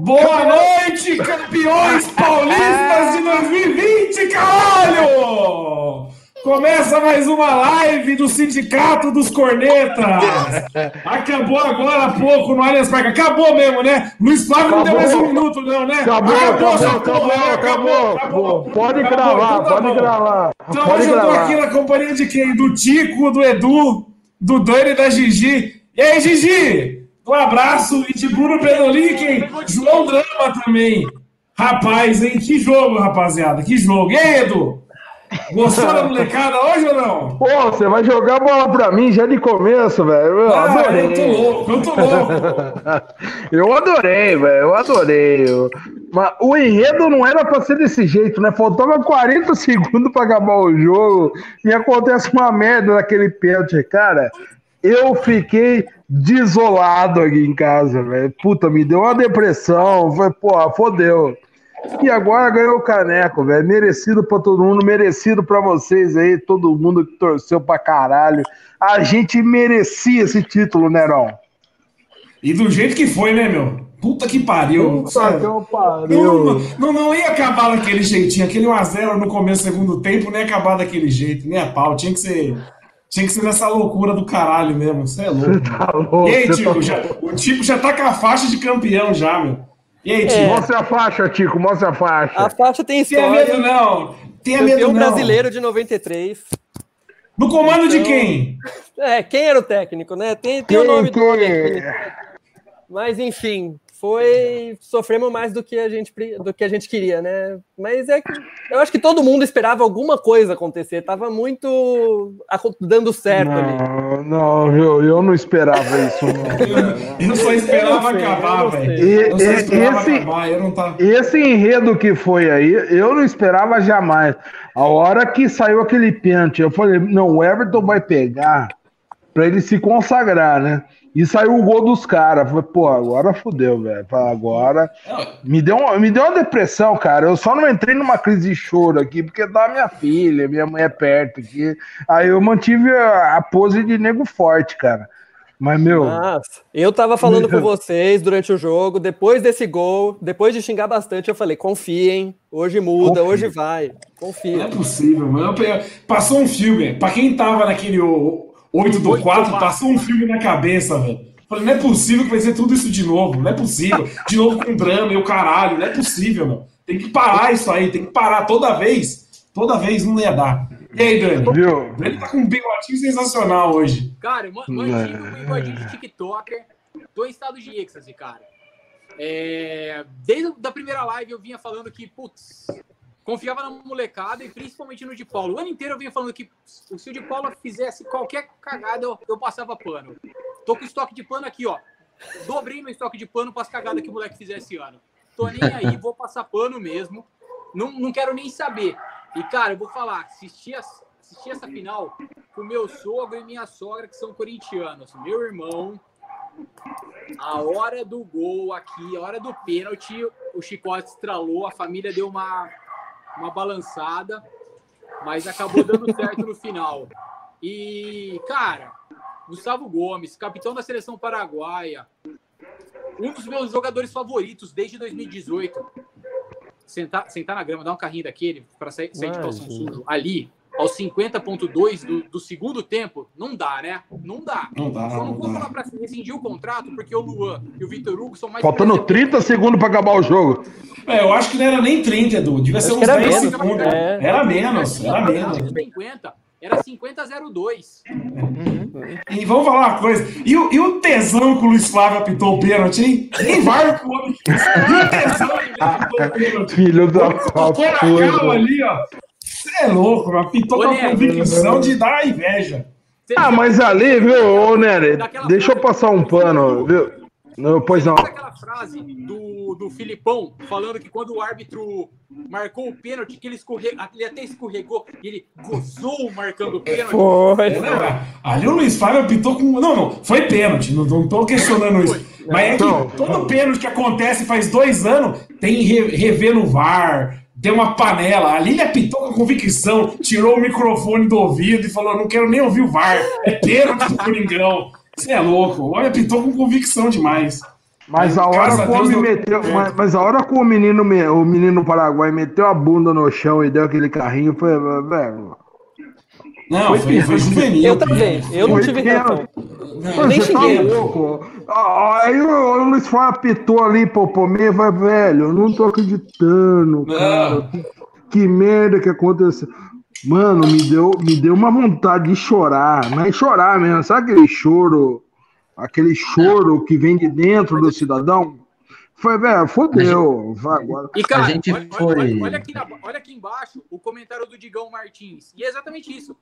Boa noite, campeões paulistas de 2020, caralho! Começa mais uma live do Sindicato dos Cornetas. Acabou agora há pouco no Allianz Parque. Acabou mesmo, né? Luiz Flávio não deu mais um minuto, não, né? Acabou, acabou, acabou, acabou, acabou, Pode gravar, então tá pode gravar. Então pode hoje gravar. eu tô aqui na companhia de quem? Do Tico, do Edu, do Dani e da Gigi. E aí, Gigi? Um abraço e de Bruno Pedolini, quem? João Drama também. Rapaz, hein? Que jogo, rapaziada. Que jogo. E aí, Edu? Gostou da molecada hoje ou não? Pô, você vai jogar bola pra mim já de começo, velho. Eu ah, adorei. Eu tô louco, eu tô louco. eu adorei, velho. Eu adorei. Mas o enredo não era pra ser desse jeito, né? Faltava 40 segundos pra acabar o jogo e acontece uma merda naquele pênalti. Cara, eu fiquei desolado aqui em casa, velho. Puta, me deu uma depressão. Foi, porra, fodeu. E agora ganhou o caneco, velho. Merecido pra todo mundo, merecido pra vocês aí, todo mundo que torceu pra caralho. A gente merecia esse título, Nerão. E do jeito que foi, né, meu? Puta que pariu. Puta que pariu. Não, não, não, ia acabar daquele jeitinho. Aquele 1x0 no começo do segundo tempo não ia acabar daquele jeito, nem a pau. Tinha que ser. Tinha que ser nessa loucura do caralho mesmo. Você é louco. Tá louco e aí, Tico, tá já, o Tico já tá com a faixa de campeão já, meu. E aí, Tico? É. Mostra a faixa, Tico, mostra a faixa. A faixa tem história. Tem medo não. Tem medo não. brasileiro de 93. No comando então, de quem? É, quem era o técnico, né? Tem, tem o nome do técnico. Mas, enfim, foi sofremos mais do que a gente do que a gente queria, né? Mas é que eu acho que todo mundo esperava alguma coisa acontecer, tava muito dando certo não, ali. Não, eu, eu não esperava isso. Não. eu só esperava sei, acabar, velho. Esse, esse enredo que foi aí, eu não esperava jamais. A hora que saiu aquele pênalti, eu falei, não, o Everton vai pegar para ele se consagrar, né? E saiu o gol dos caras. Falei, pô, agora fodeu, velho. Agora. Me deu, me deu uma depressão, cara. Eu só não entrei numa crise de choro aqui, porque tá minha filha, minha mãe é perto aqui. Aí eu mantive a, a pose de nego forte, cara. Mas, meu. Nossa, eu tava falando meu... com vocês durante o jogo, depois desse gol, depois de xingar bastante, eu falei: confiem, hoje muda, Confia. hoje vai. Confia. Não é possível, mano. Passou um filme. Pra quem tava naquele 8 do 4, passou um filme na cabeça, velho. Falei, não é possível que vai ser tudo isso de novo. Não é possível. De novo com drama e o caralho. Não é possível, meu. Tem que parar isso aí. Tem que parar toda vez. Toda vez não ia dar. E aí, Dani? Viu? Ele tá com um bigodinho sensacional hoje. Cara, mantive um bigodinho de TikToker. Tô em estado de êxtase, cara. É... Desde a primeira live eu vinha falando que, putz, confiava na molecada e principalmente no de Paulo. O ano inteiro eu vinha falando que se o de Paulo fizesse qualquer cagada, eu, eu passava pano. Tô com estoque de pano aqui, ó. Dobrei meu estoque de pano para as cagadas que o moleque fizesse esse ano. Tô nem aí, vou passar pano mesmo. Não, não quero nem saber. E, cara, eu vou falar, assisti, assisti essa final com meu sogro e minha sogra, que são corintianos. Meu irmão, a hora do gol aqui, a hora do pênalti, o chicote estralou, a família deu uma uma balançada, mas acabou dando certo no final. E, cara, Gustavo Gomes, capitão da seleção paraguaia, um dos meus jogadores favoritos desde 2018. Sentar, sentar na grama, dar um carrinho daquele para sair, sair de calção sujo ali, aos 50,2 do, do segundo tempo, não dá, né? Não dá. Não dá. Só não, vou dá. falar para rescindir o contrato, porque o Luan e o Vitor Hugo são mais. Faltando 30 segundos para acabar o jogo. É, eu acho que não era nem 30, Edu. Devia ser uns 10 menos, segundos. É. Era menos, era menos. 50. Era 50-02. Uhum. E vamos falar uma coisa. E o, e o tesão que o Luiz Flávio apitou o pênalti, hein? Nem vai o homem. E o tesão que ele apitou o pênalti. Filho da puta. ali, ó. Você é louco, apitou com a convicção de dar inveja. Ah, mas ali, viu, ô Nery, deixa eu passar um pano, viu? Não, pois não. lembra aquela frase do, do Filipão falando que quando o árbitro marcou o pênalti, que ele, escorre... ele até escorregou e ele gozou marcando o pênalti? Foi. Não, ali o Luiz Fábio apitou com. Não, não, foi pênalti, não, não tô questionando isso. Mas é que todo pênalti que acontece faz dois anos tem re- rever no VAR, tem uma panela. Ali ele apitou com convicção, tirou o microfone do ouvido e falou: não quero nem ouvir o VAR. É pênalti do Coringão. Você é louco. Olha, apitou com convicção demais. Mas a hora a que o homem meteu. Mas, mas a hora que o menino, me- o menino paraguai meteu a bunda no chão e deu aquele carrinho, foi. Velho. Não, foi, foi juvenil. Eu também. Eu não Foi tive reação. Não, nem você tá xinguei. louco. Ah, Aí o, Luiz Fábio apitou ali, pô, pô, meio, vai, velho, eu não tô acreditando, cara. Que, que merda que aconteceu. Mano, me deu, me deu uma vontade de chorar, mas chorar mesmo, sabe aquele choro, aquele choro que vem de dentro do cidadão? Foi, velho, fodeu, vai agora. E, cara, A gente olha, foi- olha- olha aqui na- olha aqui embaixo o comentário do Digão Martins. E é exatamente isso.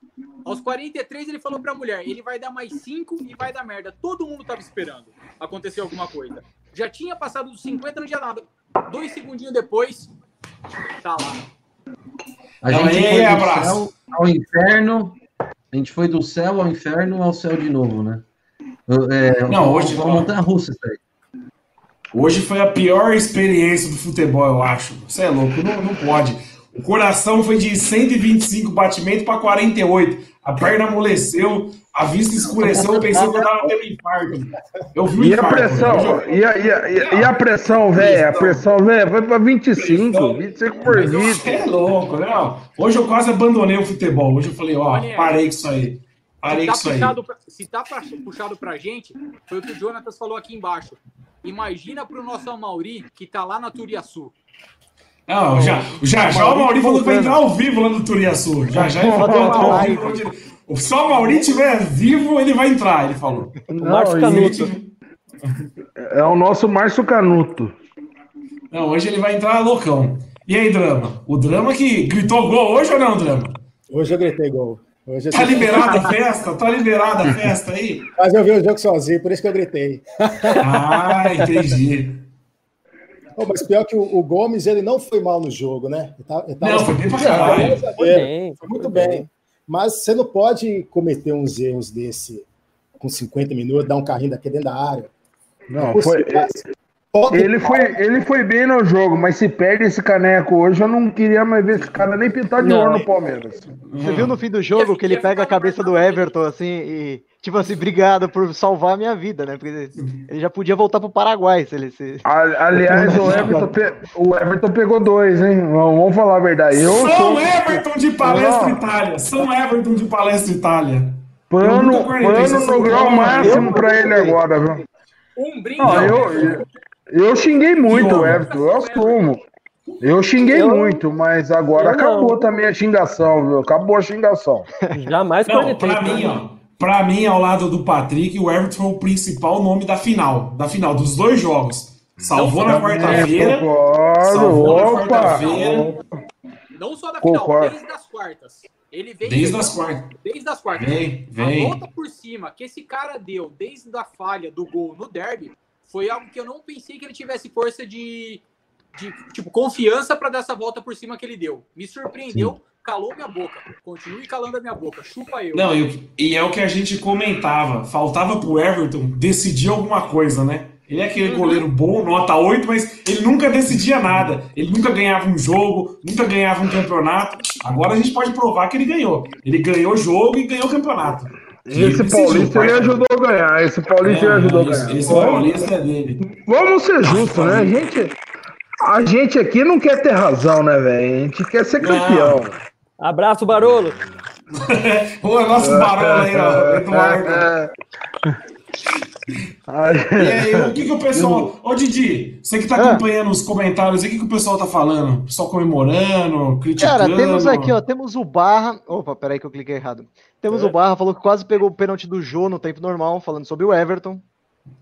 Aos 43, ele falou pra mulher: ele vai dar mais 5 e vai dar merda. Todo mundo tava esperando acontecer alguma coisa. Já tinha passado dos 50, não tinha nada. Dois segundinhos depois, tá lá. A gente e aí, foi do abraço? céu ao inferno. A gente foi do céu ao inferno ao céu de novo, né? É, Não, hoje uma montanha russa isso aí. Hoje foi a pior experiência do futebol, eu acho. Você é louco, não, não pode. O coração foi de 125 batimentos para 48. A perna amoleceu, a vista escureceu, eu pensei que eu tava tendo infarto. Eu vi o E a infarto. pressão, e a, e a, e a- a pressão, velho, a pressão, velho, foi pra 25, 25 por Mas 20. Você é louco, não. Hoje eu quase abandonei o futebol. Hoje eu falei, ó, parei com isso aí. Parei com tá, isso aí. puxado pra, se tá pra- puxado pra gente, foi o que o Jonatas falou aqui embaixo. Imagina pro nosso Amauri, que tá lá na Turiaçu. Não, já, já, já o Mauri falou que vai entrar ao vivo lá no Turiaçu. Já, já ele falou que vai entrar ao vivo. onde- Se o Mauri estiver vivo, ele vai entrar, ele falou. O Márcio Canuto. É o nosso Márcio Canuto. Não, hoje ele vai entrar loucão. E aí, Drama? O Drama que gritou gol hoje ou não, Drama? Hoje eu gritei gol. Hoje Tá liberada a festa? Tá liberada a festa aí? Mas eu vi o jogo sozinho, por isso que eu gritei. Ah, entendi. Pô, mas pior que o, o Gomes, ele não foi mal no jogo, né? Ele tá- ele tava- Não, foi bem pra caralho. Foi bem. Foi muito bem. Mas você não pode cometer uns erros desse com 50 minutos, dar um carrinho daquele dentro da área. Não, foi, ele, foi, ele foi bem no jogo, mas se perde esse caneco hoje, eu não queria mais ver esse cara nem pintar de Não. ouro no Palmeiras. Você viu no fim do jogo que ele pega a cabeça do Everton assim e tipo assim, obrigado por salvar a minha vida, né? Porque ele já podia voltar pro Paraguai se ele se Aliás, o Everton, pe- o Everton pegou dois, hein? Vamos falar a verdade. Eu São sou Everton de Palestra Não. Itália. São Everton de Palestra Itália. Pano, pano no grau máximo pra ele agora, viu? Um brinde. Não, eu, eu, eu xinguei muito o honra. Everton, eu assumo. Eu xinguei Eu- muito, mas agora Eu não. acabou também a xingação, viu? Acabou a xingação. Jamais Não, pra mim, ó. Pra mim, ao lado do Patrick, o Everton foi o principal nome da final. Da final, dos dois jogos. Salvou na quarta-feira. Salvou na opa! quarta-feira. Não só da final, Concordo. desde as quartas. Ele veio Desde as quartas. Desde as quartas. Vem, A vem. volta por cima que esse cara deu desde a falha do gol no derby foi algo que eu não pensei que ele tivesse força de, de tipo, confiança para dar essa volta por cima que ele deu. Me surpreendeu, calou minha boca. Continue calando a minha boca. Chupa eu. Não, e, e é o que a gente comentava. Faltava pro Everton decidir alguma coisa, né? Ele é aquele goleiro bom, nota 8, mas ele nunca decidia nada. Ele nunca ganhava um jogo, nunca ganhava um campeonato. Agora a gente pode provar que ele ganhou. Ele ganhou o jogo e ganhou o campeonato. Esse Ele Paulista ele ajudou a ganhar. Esse Paulista ele É, ajudou a ganhar. esse Paulista é dele. Vamos ser justos, né? A gente, a gente aqui não quer ter razão, né, velho? A gente quer ser campeão. Abraço, Barolo. Ô, nosso barulho aí, ó. É. E aí, o que, que o pessoal. Ô, Didi, você que tá acompanhando os comentários, aí, o que, que o pessoal tá falando? O pessoal comemorando, criticando. Cara, temos aqui, ó, temos o Barra. Opa, peraí que eu cliquei errado. Temos o Barra, falou que quase pegou o pênalti do Jô no tempo normal, falando sobre o Everton.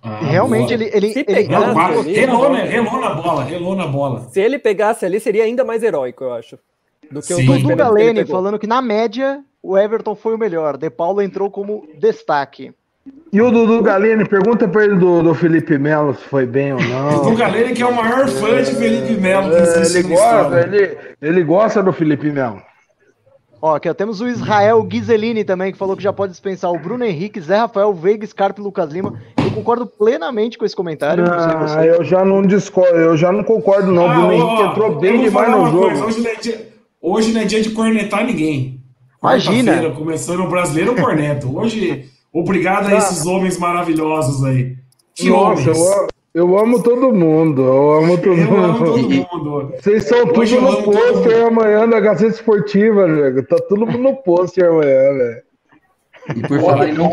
Ah, realmente boa. ele. ele, Se ele Não, relou, né? Relou na bola, relou na bola. Se ele pegasse ali, seria ainda mais heróico, eu acho. Do que Sim. o pênaltis Dunga que ele Lene pegou. falando que na média o Everton foi o melhor. De Paulo entrou como destaque. E o Dudu Galini, pergunta pra ele do, do Felipe Melo se foi bem ou O não. Dudu Galera, que é o maior fã de Felipe Melo É, ele, gosta, história. ele, ele gosta do Felipe Melo. Ó, aqui ó, temos o Israel Ghiselini também, que falou que já pode dispensar o Bruno Henrique, Zé Rafael, Veiga, Scarpa e Lucas Lima. Eu concordo plenamente com esse comentário. Ah, você. eu já não discordo, eu já não concordo, não. O Ah, Bruno ó, Henrique entrou bem vou demais no jogo. coisa, Hoje não, é dia, hoje não é dia de cornetar ninguém. Imagina. Começando o brasileiro eu corneto. Hoje, obrigado a esses homens maravilhosos aí. Que Nossa, homens. eu, eu amo todo mundo. Eu amo todo Eu amo todo mundo. mundo. Vocês são tudo Hoje eu no pôster amanhã da Gazeta Esportiva, nego. Tá todo mundo no pôster amanhã, velho. E por falar em não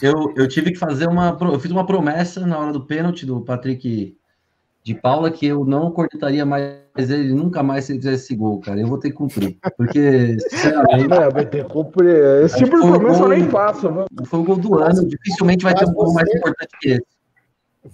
eu, eu tive que fazer uma. Eu fiz uma promessa na hora do pênalti do Patrick de Paula que eu não cornetaria mais ele nunca mais se ele fizesse esse gol, cara. Eu vou ter que cumprir. Porque, sinceramente, É, vai ter que cumprir. Esse tipo de promessa eu nem faço, viu? foi o gol do ano. Dificilmente vai ter um gol mais importante que esse.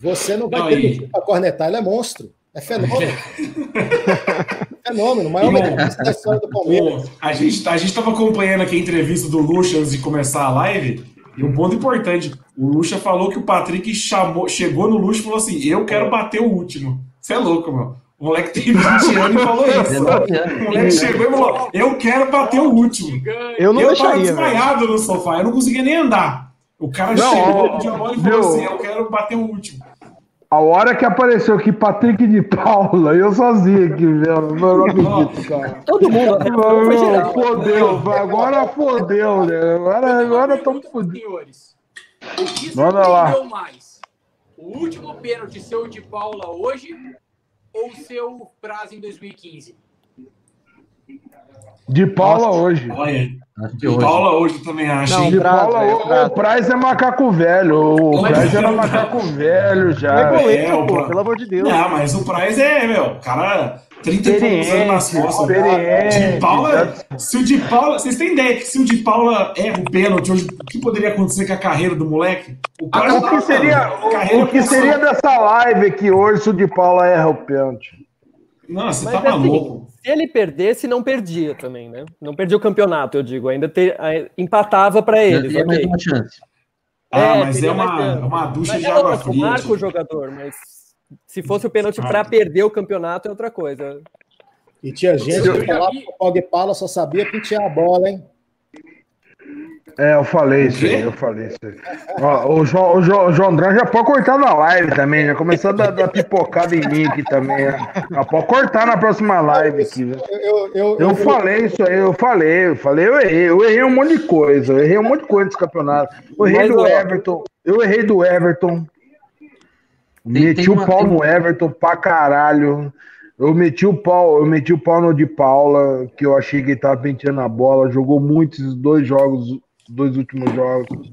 Você não vai Não, ter e- pra cornetar, ele é monstro. É fenômeno. fenômeno, o maior da história do Palmeiras. A gente, a gente tava acompanhando aqui a entrevista do Lucha antes de começar a live, e um ponto importante: o Lucha falou que o Patrick chamou, chegou no Lucha e falou assim: Eu quero bater o último. Você é louco, meu. O moleque tem 20 anos e falou isso. 19 anos. O moleque chegou e falou: Eu quero bater o último. Eu não eu deixaria, velho. desmaiado no sofá, eu não conseguia nem andar. O cara Não, chegou, ó, pediu a bola e falou assim: Eu quero bater o último. A hora que apareceu aqui Patrick de Paula, eu sozinho aqui, velho. Não acredito, cara. Todo mundo, né? Foi não, geral. fodeu, vai, agora fodeu, né? Agora, agora estamos fodidos. Senhores, o que Manda lá. mais? O último pênalti seu de Paula hoje ou seu prazo em 2015? De Paula hoge. Olha, Acho que hoje. Paula hoje também acha. Não, Prazo, Paula, é, o, prazo. o Praz é macaco velho. O Praz era macaco velho já. É goleiro, É, pô, opa. pelo amor de Deus. Não, mas o Price é, meu, o cara, 30 e poucos anos nas costas. De Paula, se o de Paula, vocês têm ideia que se o de Paula erra o pênalti hoje, o que poderia acontecer com a carreira do moleque? O, Price O que seria, o, o que passou. seria dessa live aqui hoje se o de Paula erra o pênalti? Não, você Mas tá é assim, maluco. Se ele perdesse, não perdia também, né? Não perdia o campeonato, eu digo. Ainda ter, empatava para teria mais uma chance. Ah, É, mas é uma, chance. uma ducha Mas de é água fria. marca o tio. jogador, mas se fosse o pênalti Ah. para perder o campeonato é outra coisa. E tinha gente que falava que o Pog Paula só sabia pentear a bola, hein? É, eu falei isso aí, eu falei isso aí. Ó, o, João, o, João, o João Dran já pode cortar na live também, já começou a dar, dar pipocada em mim aqui também. Já pode cortar na próxima live aqui. viu? Eu, eu, eu, Eu falei isso aí, eu falei, eu falei, eu errei, eu errei um monte de coisa, eu errei um monte de coisa nesse campeonato. Eu errei Mas, do ó, Everton, eu errei do Everton. Meti tem o uma- pau tem- no Everton pra caralho. Eu meti o pau, eu meti o pau no de Paula, que eu achei que ele tava penteando a bola, jogou muito esses dois jogos, os dois últimos jogos.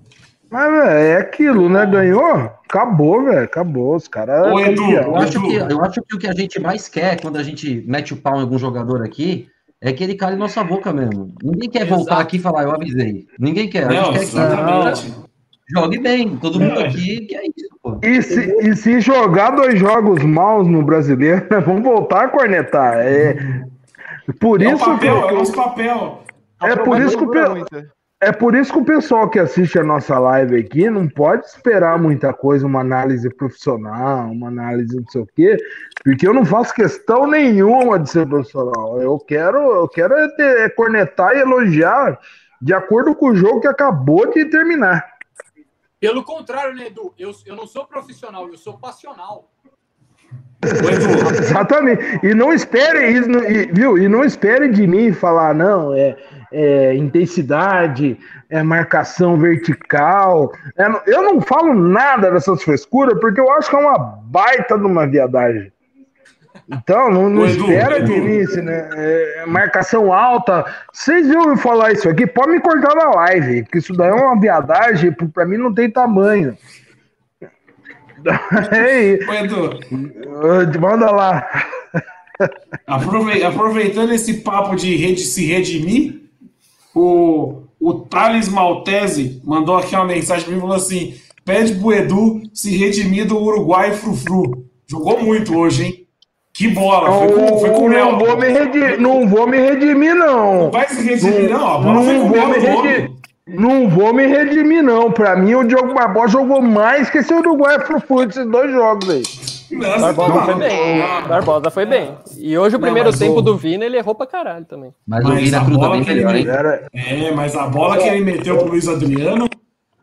Mas, velho, é aquilo, né? Ganhou? Acabou, velho. Acabou. Os caras. Campeão. Eu acho, que, eu acho que o que a gente mais quer quando a gente mete o pau em algum jogador aqui é que ele cale nossa boca mesmo. Ninguém quer voltar Exato. aqui e falar, eu avisei. Ninguém quer. A Não, gente quer que exatamente. jogue bem. Todo mundo É. aqui que é isso, pô. E se, e se jogar dois jogos maus no brasileiro, vamos voltar a cornetar. É, por É o isso que, papel, é o nosso papel. é por isso que o. é por isso que o pessoal que assiste a nossa live aqui não pode esperar muita coisa, uma análise profissional, uma análise não sei o quê, porque eu não faço questão nenhuma de ser profissional. Eu quero, eu quero é ter- é cornetar e elogiar de acordo com o jogo que acabou de terminar. Pelo contrário, né, Edu? Eu, eu não sou profissional, eu sou passional. Exatamente. E não espere isso, viu? E não espere de mim falar, não, é, é intensidade, é marcação vertical. É, eu não falo nada dessas frescuras porque eu acho que é uma baita de uma viadagem. Então, não, não Edu, espera Edu. de isso, né? É, marcação alta. Vocês viram eu falar isso aqui? Pode me cortar na live, porque isso daí é uma viadagem, pra mim não tem tamanho. Ei, ô, Edu, manda lá. Aprove- Aproveitando esse papo de rede, se redimir, o, o Thales Maltese mandou aqui uma mensagem pra mim e falou assim: pede pro Edu se redimir do Uruguai Frufru. Jogou muito hoje, hein? Que bola! Foi com, foi com o não, Mel. vou me redimir, não vou me redimir, não. Não vai se redimir, não. A bola foi com Não vou me redimir. Não vou me redimir, não. Pra mim, o Diogo Barbosa jogou mais que esse Uruguai Flu esses dois jogos aí. Nossa, Barbosa foi bem. Barbosa foi bem. E hoje o Não, primeiro tempo o- do Vina, ele errou pra caralho também. Mas, o Mas Vina a cruza bola bem melhor, hein? Era... É, mas a bola que ele meteu pro Luiz Adriano.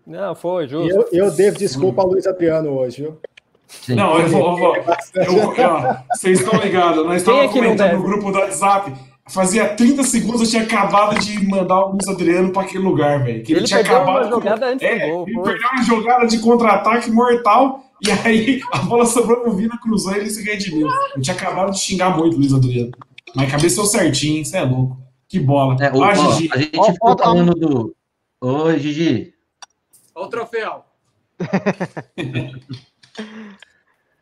Não, foi, justo. eu, eu devo desculpa ao Luiz Adriano hoje, viu? Sim. Não, eu vou. eu vou- eu- eu- ó, vocês estão ligados, nós é estávamos não comentando no grupo do WhatsApp. Fazia 30 segundos eu tinha acabado de mandar o Luiz Adriano para aquele lugar, velho. Que ele, Ele tinha perdeu uma acabado. jogada antes do é, gol, Ele foi. perdeu uma jogada de contra-ataque mortal. E aí a bola sobrou pro Vina, cruzou e ele se redimiu. Eu tinha acabado de xingar muito o Luiz Adriano. Mas cabeceou certinho, isso é louco. Que bola. É, o- ah, ó, Gigi. a gente Ó, ficou ó, ó. falando do. Oi, Gigi. Olha o troféu.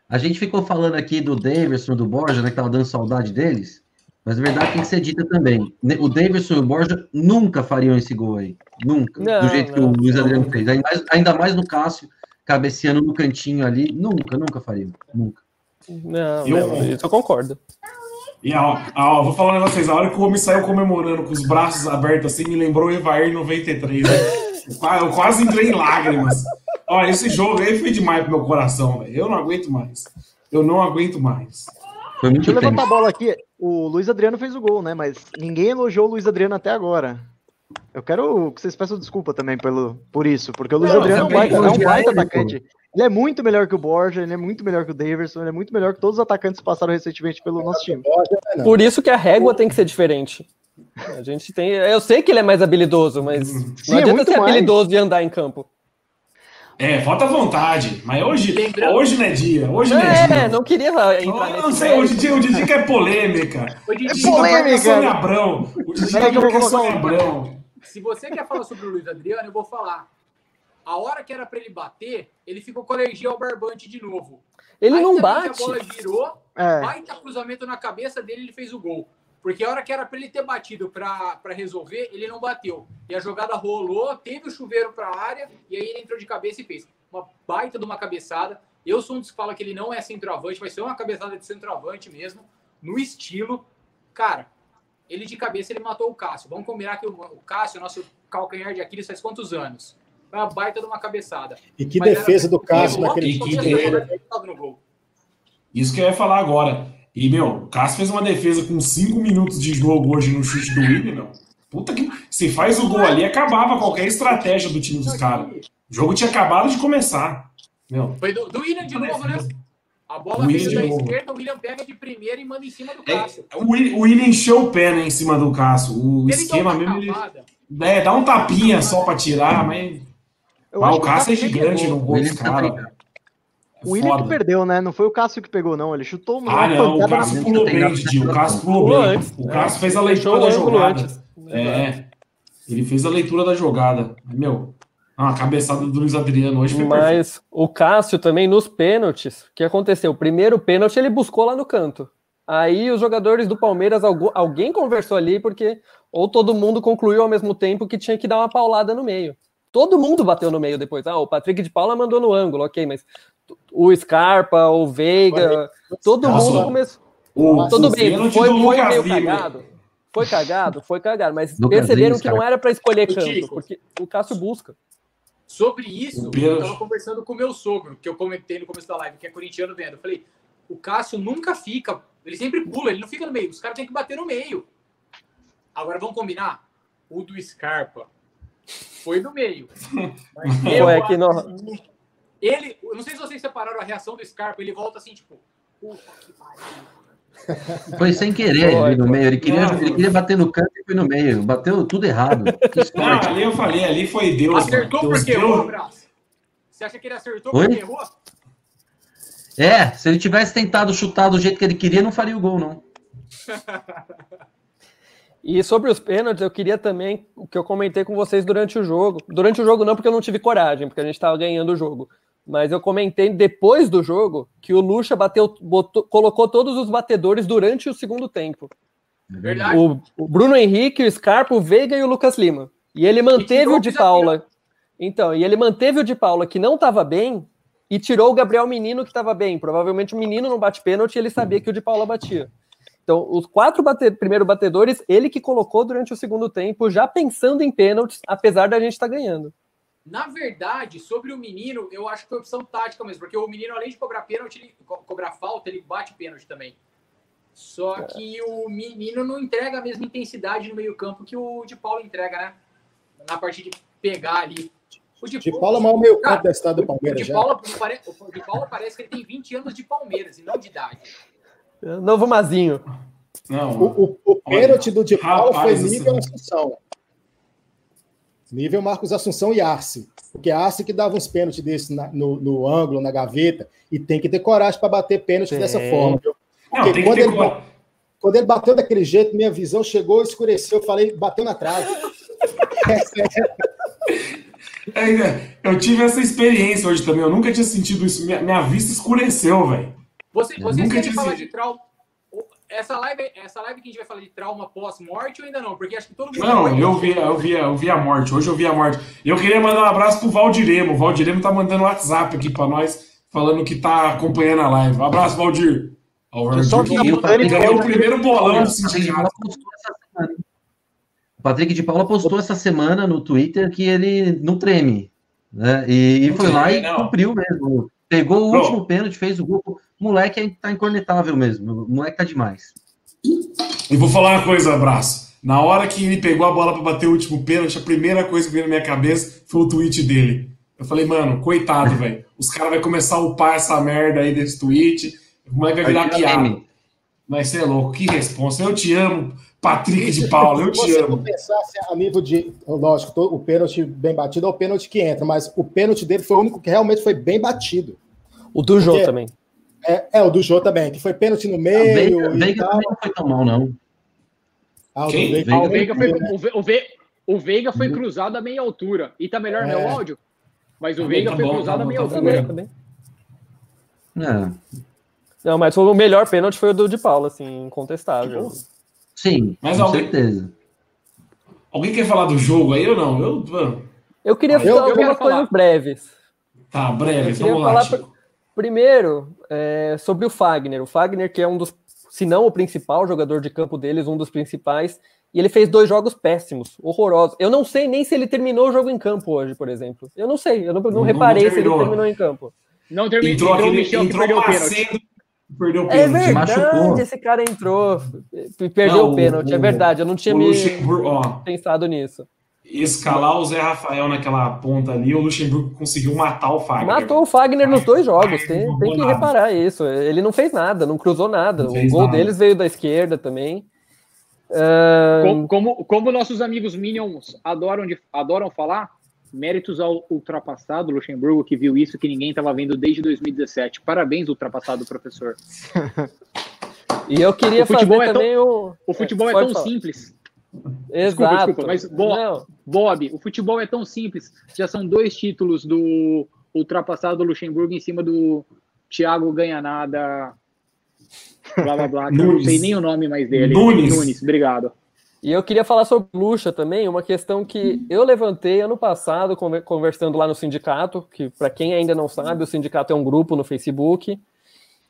A gente ficou falando aqui do Davidson, do Borja, né? Que tava dando saudade deles. Mas a verdade tem que ser dita também. O Davidson e o Borja nunca fariam esse gol aí. Nunca. Não, do jeito que não. o Luiz Adriano fez. Ainda mais, ainda mais no Cássio, cabeceando no cantinho ali. Nunca, nunca fariam. Nunca. Não, Eu- não, isso eu concordo. E ó, ó, vou falar um negócio vocês. A hora que o homem saiu comemorando com os braços abertos assim, me lembrou o Evair 93. Né? Eu qua- Eu quase entrei em lágrimas. Ó, esse jogo aí foi demais pro meu coração, velho. Eu não aguento mais. Eu não aguento mais. Foi muito Deixa eu levantar a bola aqui. O Luiz Adriano fez o gol, né? Mas ninguém elogiou o Luiz Adriano até agora. Eu quero que vocês peçam desculpa também pelo, por isso, porque o Luiz Não, Adriano é um baita, é um baita atacante. Ele é muito melhor que o Borja, ele é muito melhor que o Daverson, ele é muito melhor que todos os atacantes que passaram recentemente pelo nosso time. Por isso que a régua tem que ser diferente. A gente tem. Eu sei que ele é mais habilidoso, mas Sim, não é adianta muito ser mais. habilidoso de andar em campo. É, falta vontade. Mas hoje, Lembrando- hoje não é dia. Hoje não é, É, dia. não queria entrar Eu nesse não sei, hoje em dia, é polêmica. O Didi tá pior que a polêmica. Sônia Abrão. O Didi Peraí que eu pior que a vou Sônia Abrão. se você quer falar sobre o Luiz Adriano, eu vou falar. A hora que era pra ele bater, ele ficou com alergia ao barbante de novo. Ele Aí não bate. A bola girou, É, baita cruzamento na cabeça dele, ele fez o gol. Porque a hora que era pra ele ter batido pra, pra resolver, ele não bateu. E a jogada rolou, teve o chuveiro pra área, e aí ele entrou de cabeça e fez. Uma baita de uma cabeçada. Eu sou um dos que fala que ele não é centroavante, vai ser uma cabeçada de centroavante mesmo, no estilo. Cara, ele de cabeça ele matou o Cássio. Vamos combinar que o, o Cássio, nosso calcanhar de Aquiles, faz quantos anos? Foi uma baita de uma cabeçada. E que Mas era- defesa do Cássio naquele gol. Isso que eu ia falar agora. E, meu, o Cássio fez uma defesa com 5 minutos de jogo hoje no chute do Willian, meu. Puta que. Se faz o gol ali, acabava qualquer estratégia do time dos caras. O jogo tinha acabado de começar. Meu, Foi do, do William de novo, né? A bola veio William da novo. esquerda, o William pega de primeira e manda em cima do é, Cássio. o Willian o Willian encheu o pé, né, em cima do Cássio. O Ele esquema mesmo, ele. É, dá um tapinha só pra tirar, mas. eu mas acho o Cássio é gigante no gol dos caras. O William que perdeu, né? Não foi o Cássio que pegou, não. Ele chutou uma Ah, não, o Cássio pulou bem, Didi. O Cássio pulou bem. antes, O né? Cássio fez a leitura da jogada. antes. É. Ele fez a leitura da jogada. Meu, ah, a cabeçada do Luiz Adriano hoje foi. Mas o Cássio também nos pênaltis, o que aconteceu? O primeiro pênalti ele buscou lá no canto. Aí os jogadores do Palmeiras, algu- alguém conversou ali, porque ou todo mundo concluiu ao mesmo tempo que tinha que dar uma paulada no meio. Todo mundo bateu no meio depois. Ah, o Patrick de Paula mandou no ângulo, ok, mas o Scarpa, o Veiga, todo Nossa, mundo começou. O, Tudo bem, foi, foi meio cagado. Foi cagado, foi cagado, mas Lucas perceberam que não era para escolher canto, porque o Cássio busca. Sobre isso, eu tava conversando com o meu sogro, que eu comentei no começo da live, que é corintiano vendo. Eu falei, o Cássio nunca fica, ele sempre pula, ele não fica no meio. Os caras têm que bater no meio. Agora vamos combinar? O do Scarpa foi no meio. Mas eu aqui no- acho- Ele, eu não sei se vocês separaram a reação do Scarpa, ele volta assim, tipo, puta que pariu. Foi sem querer Foi, ele no meio. Ele queria, Não, ele queria bater no canto e foi no meio. Bateu tudo errado. Que Não, ali eu falei, ali foi Deus. Acertou mano. Porque errou. Você acha que ele acertou Oi? porque errou? É, se ele tivesse tentado chutar do jeito que ele queria, não faria o gol, não. E sobre os pênaltis, eu queria também o que eu comentei com vocês durante o jogo. Durante o jogo, não, porque eu não tive coragem, porque a gente estava ganhando o jogo. Mas eu comentei depois do jogo que o Lucha bateu, botou- colocou todos os batedores durante o segundo tempo. Verdade. O, o Bruno Henrique, o Scarpa, o Veiga e o Lucas Lima. E ele manteve tirou o de. Paula. Então, e ele manteve o de Paula que não estava bem e tirou o Gabriel Menino que estava bem. Provavelmente o menino não bate pênalti e ele sabia que o de Paula batia. Então, os quatro bate primeiros batedores, ele que colocou durante o segundo tempo, já pensando em pênaltis, apesar da gente estar tá ganhando. Na verdade, sobre o menino, eu acho que foi opção tática mesmo, porque o menino, além de cobrar pênalti, ele, co cobrar falta, ele bate pênalti também. Só que o menino não entrega a mesma intensidade no meio-campo que o de Paulo entrega, né? Na parte de pegar ali. O de, de Paulo é o maior meio-campo da estado do Palmeiras. O de, Paulo, o de Paulo parece que ele tem 20 anos de Palmeiras e não de idade. Novo Mazinho. Não, o, o, o pênalti do de Paulo foi nível Assunção. Nível Marcos Assunção e Arce. Porque Arce que dava uns pênaltis desse na, no, no, ângulo, na gaveta, e tem que ter coragem para bater pênalti dessa forma. Porque Não, quando, ele, quando ele bateu daquele jeito, minha visão chegou, escureceu, eu falei, bateu na trave. é, eu tive essa experiência hoje também, eu nunca tinha sentido isso. Minha, minha vista escureceu, velho. Você, você nunca tinha falar de trauma. Essa live, essa live que a gente vai falar de trauma pós-morte ou ainda não? Porque acho que todo mundo. Não, eu vi, eu, vi, eu vi a morte. Hoje eu vi a morte. Eu queria mandar um abraço pro Valdiremo. O Valdiremo tá mandando WhatsApp aqui pra nós, falando que tá acompanhando a live. Um abraço, Valdir. O Valdir ganhou o primeiro bolão. O Patrick de Paula postou essa semana no Twitter que ele não treme. Né? E, e foi lá e não. cumpriu mesmo. Pegou o Bom, último pênalti, fez o gol. Moleque tá incornetável mesmo. O moleque tá demais. E vou falar uma coisa, abraço. Na hora que ele pegou a bola para bater o último pênalti, a primeira coisa que veio na minha cabeça foi o tweet dele. Eu falei, mano, coitado, velho. Os caras vão começar a upar essa merda aí desse tweet. O moleque vai virar piada. Mas você é louco, que resposta. Eu te amo, Patrick de Paula, eu te amo. Se pensar a nível de. Lógico, o pênalti bem batido é o pênalti que entra, mas o pênalti dele foi o único que realmente foi bem batido. O do Jô também. É, é, o do Jô também, que foi pênalti no meio. Veiga, Veiga também não foi tão mal, não. Ah, o, Veiga, ah, o Veiga foi, o, Veiga, o Veiga foi cruzado a meia altura. E tá melhor é. meu áudio? Mas o tá Veiga tá foi cruzado tá a meia tá altura. Também. É. Não, mas o melhor pênalti foi o do de Paulo, assim, incontestável. Sim, mas com alguém... certeza. Alguém quer falar do jogo aí ou não? Eu, eu queria falar algumas coisas breves. Tá, breve, vamos lá. Falar, primeiro, é, sobre o Fagner. O Fagner, que é um dos, se não o principal jogador de campo deles, um dos principais, e ele fez dois jogos péssimos, horrorosos. Eu não sei nem se ele terminou o jogo em campo hoje, por exemplo. Eu não sei, eu não, não, não reparei não se ele terminou em campo. Não terminou, entrou, entrou aquele, Michel entrou que perdeu o pênalti. Perdeu o é pênalti. É verdade, machucou. esse cara entrou e perdeu não, o pênalti. É o, é verdade, eu não tinha me pensado nisso escalar o Zé Rafael naquela ponta ali, o Luxemburgo conseguiu matar o Fagner. Matou o Fagner nos dois jogos, tem, tem que reparar isso. Ele não fez nada, não cruzou nada. Não o gol nada. deles veio da esquerda também. Como, como, como, nossos amigos Minions adoram, de, adoram falar, méritos ao ultrapassado Luxemburgo, que viu isso que ninguém estava vendo desde 2017. Parabéns, ultrapassado professor. e eu queria o fazer é também tão, o... O futebol é, é tão falar. simples Exato. Desculpa, desculpa, mas Bob, Bob, o futebol é tão simples. Já são dois títulos do ultrapassado Luxemburgo em cima do Thiago Ganha Nada. Blá blá blá. não sei nem o nome mais dele. Nunes. Nunes, obrigado. E eu queria falar sobre Luxa também, uma questão que eu levantei ano passado, conversando lá no sindicato, que para quem ainda não sabe, o sindicato é um grupo no Facebook,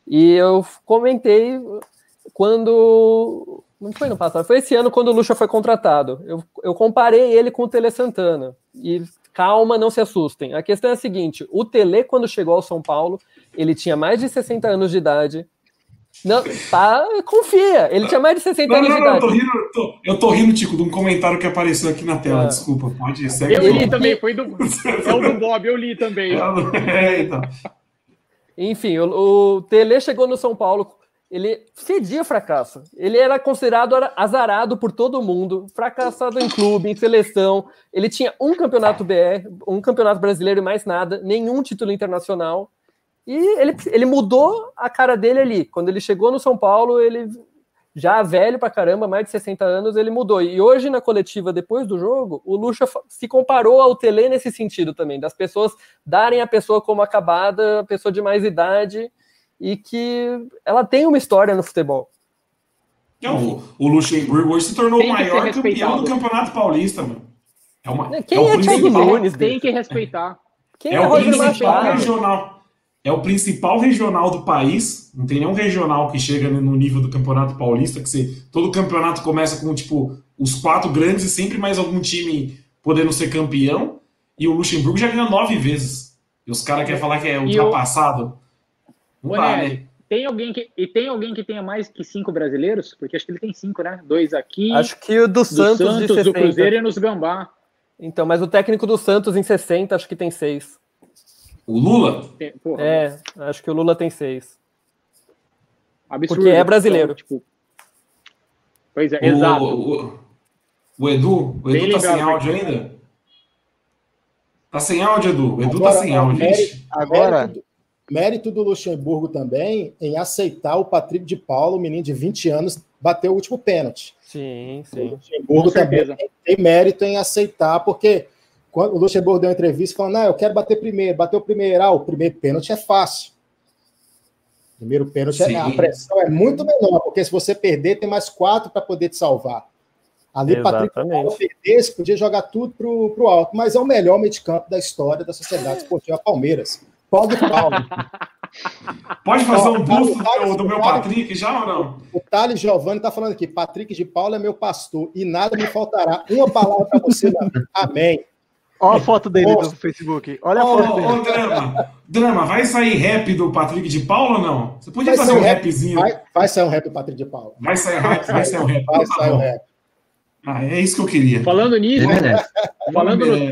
e eu comentei quando não foi no passado, foi esse ano quando o Lucha foi contratado. Eu, eu comparei ele com o Tele Santana. E calma, não se assustem. A questão é a seguinte: o Tele, quando chegou ao São Paulo, ele tinha mais de 60 anos de idade. Não, tá, confia. Ele tinha mais de 60 não, anos não, de idade. Eu tô, rindo, eu, tô, eu tô rindo, Tico, de um comentário que apareceu aqui na tela. Ah. Desculpa, pode ser. Eu li também, foi do. É o do Bob, eu li também. É, então. Enfim, o, o Tele chegou no São Paulo ele cedia fracasso. Ele era considerado azarado por todo mundo, fracassado em clube, em seleção. Ele tinha um campeonato BR, um campeonato brasileiro e mais nada, nenhum título internacional. E ele, ele mudou a cara dele ali. Quando ele chegou no São Paulo, ele já velho pra caramba, mais de 60 anos, ele mudou. E hoje, na coletiva, depois do jogo, o Lucha se comparou ao Tele nesse sentido também, das pessoas darem a pessoa como acabada, a pessoa de mais idade e que ela tem uma história no futebol. Não, o Luxemburgo hoje se tornou o maior campeão do Campeonato Paulista, mano. É uma, Quem é, é o Thiago Nunes? Tem que respeitar. Quem é, é o principal regional. é o principal regional do país. Não tem nenhum regional que chega no nível do Campeonato Paulista, que você, todo campeonato começa com tipo os quatro grandes e sempre mais algum time podendo ser campeão. E o Luxemburgo já ganhou nove vezes. E os caras querem falar que é ultrapassado. Dá, né? Tem alguém que e tem alguém que tenha mais que cinco brasileiros? Porque acho que ele tem cinco, né? Dois aqui. Acho que o do, do Santos, Santos do Cruzeiro e nos Gambá. Então, mas o técnico do Santos em 60 acho que tem seis. O Lula? É, acho que o Lula tem seis. Absurdo. Porque é brasileiro. Então, tipo... Pois é, o, exato. O, o, Edu, o Edu tá sem áudio ainda? Tá sem áudio, Edu. O Edu agora, tá sem áudio. Mérito, agora. Mérito, do Luxemburgo também em aceitar o Patrick de Paulo, menino de 20 anos, bater o último pênalti. Sim, sim. O Luxemburgo também tem mérito em aceitar, porque quando o Luxemburgo deu uma entrevista falando, ah, eu quero bater primeiro, bateu primeiro, ah, o primeiro pênalti é fácil. O primeiro pênalti, é, a pressão é muito menor, porque se você perder, tem mais quatro para poder te salvar. Ali, Exatamente. Patrick Paulo perdesse, podia jogar tudo para o alto, mas é o melhor meio de campo da história da Sociedade Esportiva Palmeiras. Paulo Paulo. Pode fazer um busto do, do, meu Patrick já ou não? O Thales Giovanni está falando aqui, Patrick de Paula é meu pastor e nada me faltará. Uma palavra para você, amém. Olha a foto dele Nossa. no Facebook. Olha a oh, foto dele. Ô, Drama, Drama, vai sair rap do Patrick de Paula ou não? Você podia vai fazer um rap, rapzinho. Vai, vai, sair um rap do Patrick de Paula. Vai sair, rap, vai sair um rap. Vai sair um rap. Ah, é isso que eu queria. Falando nisso, falando, no,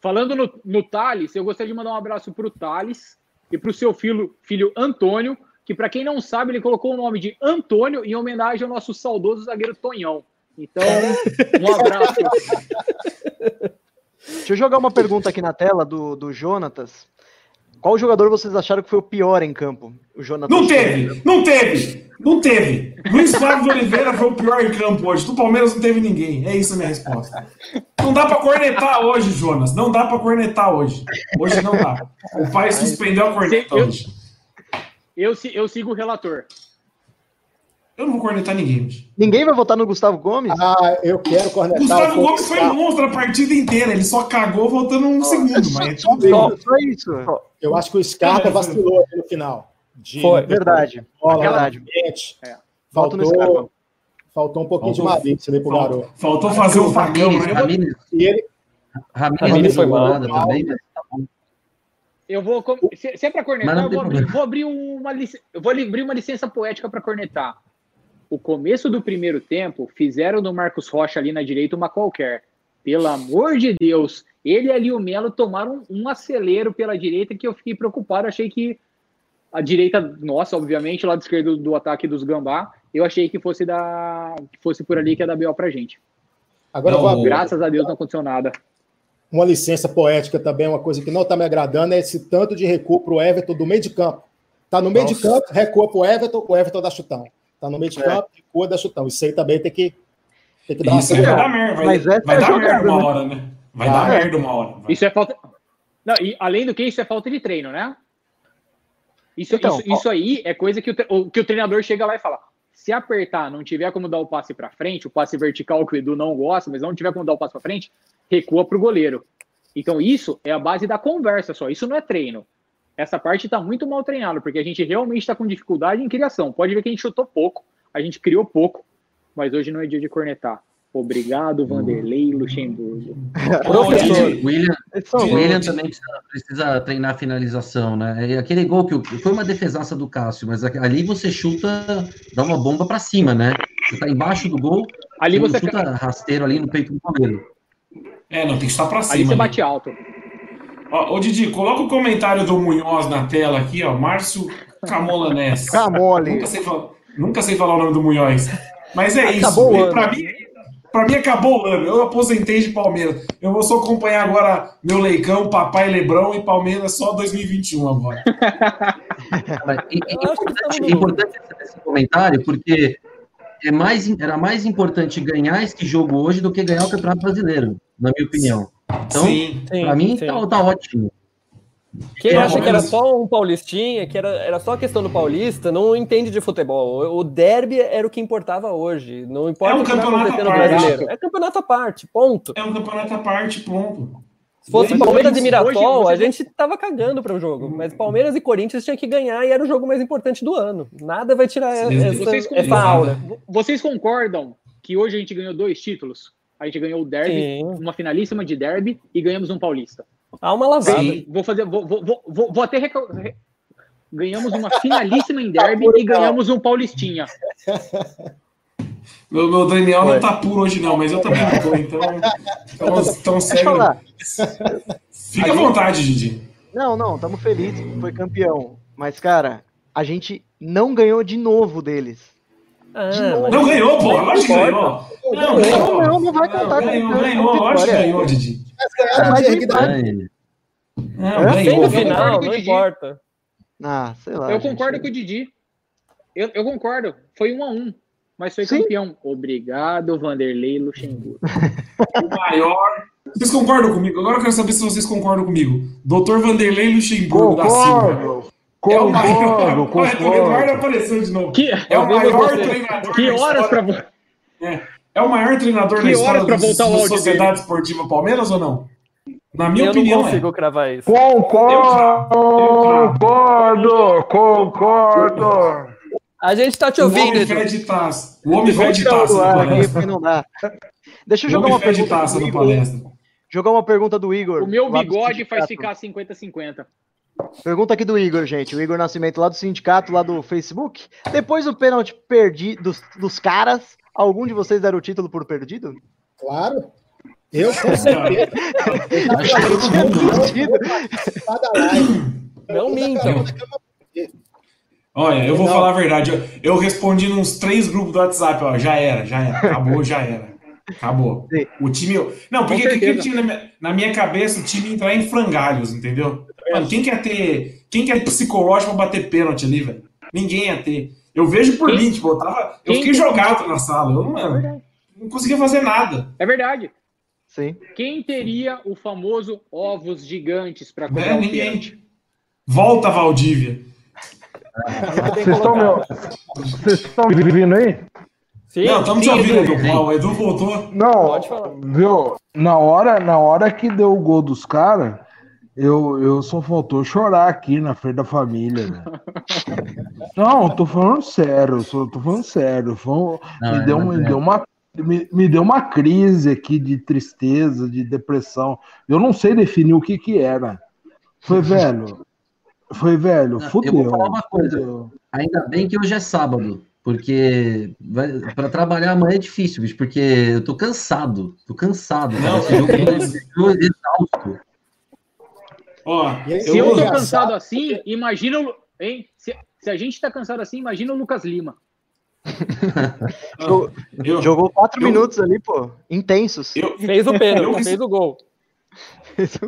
falando no, no Thales, eu gostaria de mandar um abraço para o Thales e para o seu filho, filho Antônio, que para quem não sabe, ele colocou o nome de Antônio em homenagem ao nosso saudoso zagueiro Tonhão. Então, um abraço. Deixa eu jogar uma pergunta aqui na tela do, do Jonatas. Qual jogador vocês acharam que foi o pior em campo? O Jonatas. Não teve! Não teve! Não teve! Luiz Flávio de Oliveira foi o pior em campo hoje. Do Palmeiras não teve ninguém. É isso a minha resposta. Não dá para cornetar hoje, Jonas. Não dá para cornetar hoje. Hoje não dá. O pai suspendeu a corneta eu, hoje. Eu, eu sigo o relator. Eu não vou cornetar ninguém. Ninguém vai votar no Gustavo Gomes? Ah, eu quero cornetar. Gustavo o Gomes foi monstro a partida inteira. Ele só cagou voltando um segundo. Mas só, só, só isso. Eu acho que o Scarpa é, vacilou no final. De, foi, verdade. Bola, verdade. É. Faltou, faltou um pouquinho faltou, de malícia ali pro faltou, garoto. Faltou fazer o facão, né? Ramírez, e ele... Ramírez foi mal também, mas tá bom. Eu vou. Se, se é para cornetar, eu vou abrir, vou abrir, uma, eu vou abrir uma licença poética para cornetar o começo do primeiro tempo, fizeram do Marcos Rocha ali na direita uma qualquer. Pelo amor de Deus, ele ali e o Melo tomaram um acelero pela direita que eu fiquei preocupado. Achei que a direita, nossa, obviamente, lado esquerdo do ataque dos Gambá, eu achei que fosse da que fosse por ali que ia dar BO pra gente. Agora não, vou, graças a Deus não aconteceu nada. Uma licença poética também, uma coisa que não está me agradando, é esse tanto de recuo pro Everton do meio de campo. Tá no meio nossa. de campo, recua pro Everton, o Everton dá chutão. Tá no meio de é. campo, recua, dá chutão. Isso aí também tem que, tem que dar Isso uma vai dar merda, vai, Mas vai dar merda uma hora, né? Vai dar merda uma hora. Vai. Isso é falta. Não, e além do que, isso é falta de treino, né? Isso, então, isso, isso, aí é coisa que o, que o treinador chega lá e fala: se apertar, não tiver como dar o passe para frente, o passe vertical que o Edu não gosta, mas não tiver como dar o passe para frente, recua para o goleiro. Então, isso é a base da conversa só. Isso não é treino essa parte está muito mal treinada, porque a gente realmente está com dificuldade em criação. Pode ver que a gente chutou pouco, a gente criou pouco, mas hoje não é dia de cornetar. Obrigado, Vanderlei Luxemburgo. Professor. William, William também precisa, precisa, treinar a finalização, né? Aquele gol que foi uma defesaça do Cássio, mas ali você chuta, dá uma bomba para cima, né? Você está embaixo do gol, ali você chuta rasteiro ali no peito do goleiro. É, não tem que estar para cima. Ali você bate alto. Ó, ô Didi, coloca o comentário do Munhoz na tela aqui, ó. Márcio Camolanés. Camole. Nunca sei, falar, nunca sei falar o nome do Munhoz. Mas é acabou isso. Para mim, pra mim acabou o ano. Eu aposentei de Palmeiras. Eu vou só acompanhar agora meu Leicão, Papai Lebrão e Palmeiras só 2021 agora. é, importante, é importante esse comentário, porque é mais, era mais importante ganhar esse jogo hoje do que ganhar o Campeonato Brasileiro, na minha opinião. Então, para mim, tá, tá, ótimo. Quem acha que era só um paulistinha, que era, era só questão do paulista, não entende de futebol. O derby era o que importava hoje. Não importa é um o que campeonato tá no brasileiro. É campeonato à parte, ponto. É um campeonato à parte, ponto. Se fosse Palmeiras hoje- e Mirassol, hoje- a gente tava cagando para o jogo. Mas Palmeiras e Corinthians tinha que ganhar e era o jogo mais importante do ano. Nada vai tirar Sim. essa, Vocês essa aura. Vocês concordam que hoje a gente ganhou dois títulos? A gente ganhou o Derby, Sim. uma finalíssima de Derby e ganhamos um Paulista. Há uma lavada. Sim. Vou fazer, vou, vou, vou, vou- até recal- re- ganhamos uma finalíssima em Derby e ganhamos um Paulistinha. Meu, meu Daniel não tá puro hoje, não, mas eu também não tô, então. Então, então falar. Fica à vontade, Didi. Não, não, estamos felizes que foi campeão. Mas, cara, a gente não ganhou de novo deles. Ah, Não ganhou, pô, lógico que ganhou. Não, Não, ganhou. não, não vai contar Ganhou, ganhou, lógico que ganhou, Didi. Mas ganharam Mas de não ganhou. no final, concordo não importa. Ah, sei lá. Eu gente. concordo com o Didi. Eu, eu concordo. Foi um a um. Mas foi Sim. campeão. Obrigado, Vanderlei Luxemburgo. O maior. Vocês concordam comigo? Agora eu quero saber se vocês concordam comigo. Doutor Vanderlei Luxemburgo da Silva. Concordo, É o maior. concordo, o Eduardo apareceu de novo. Que, É o maior você. treinador que da horas vo- É. É o maior treinador Que da história horas pra do- voltar o do áudio Sociedade Esportiva Palmeiras ou não? Na minha eu opinião, não é. consigo cravar isso. Concordo, concordo, concordo. A gente tá te O ouvindo, homem Edu. fede taça. O homem Vamos fede o taça do na palestra. porque não dá. Deixa eu O jogar homem uma pergunta. taça do na Igor. palestra. Jogar uma pergunta do Igor. O meu bigode faz ficar 50-50. Pergunta aqui do Igor, gente. O Igor Nascimento lá do sindicato, lá do Facebook. Depois do pênalti perdi dos, dos caras, algum de vocês deram o título por perdido? Claro. Eu, com certeza. Acho que todo mundo. Perdido? Cada live. Não mintam. Olha, eu vou Não. falar a verdade. Eu, eu respondi nos três grupos do WhatsApp, ó. Já era, já era. Acabou, já era. Acabou. Sim. O time. Não, porque que, que tinha na minha, na minha cabeça? O time entrar em frangalhos, entendeu? Mano, quem quer ter. Quem quer psicológico pra bater pênalti ali, velho? Ninguém ia ter. Eu vejo por Quem- mim, tipo, eu tava. Eu fiquei tem- jogado na sala. Eu não, mano, não conseguia fazer nada. É verdade. Sim. Quem teria o famoso ovos gigantes pra cobrar Né? o Ninguém. pênalti? Volta, Valdívia. Vocês estão me- vocês estão me ouvindo aí? Sim, não, estamos te ouvindo. Edu. O Edu voltou. Não, Pode falar. viu? Na hora, na hora que deu o gol dos caras, eu, eu só faltou chorar aqui na frente da família, velho. Não, eu tô falando sério, eu só tô falando sério. Foi Não, me, é, deu, me, é. deu uma, me, me deu uma crise aqui de tristeza, de depressão. Eu não sei definir o que que era. Foi, velho. Foi, velho. Não, eu Fudeu. vou falar uma coisa. fudeu. Ainda bem que hoje é sábado, porque para trabalhar amanhã é difícil, bicho, porque eu tô cansado, tô cansado. Cara. Não, Esse jogo me deixou exausto. Ó, Se eu tô engraçado, cansado assim, imagina o. Hein? Se, se a gente tá cansado assim, imagina o Lucas Lima. ó, eu, Jogou quatro eu- minutos ali, pô. Intensos. eu, Fez o Eu pênalti, fez o gol.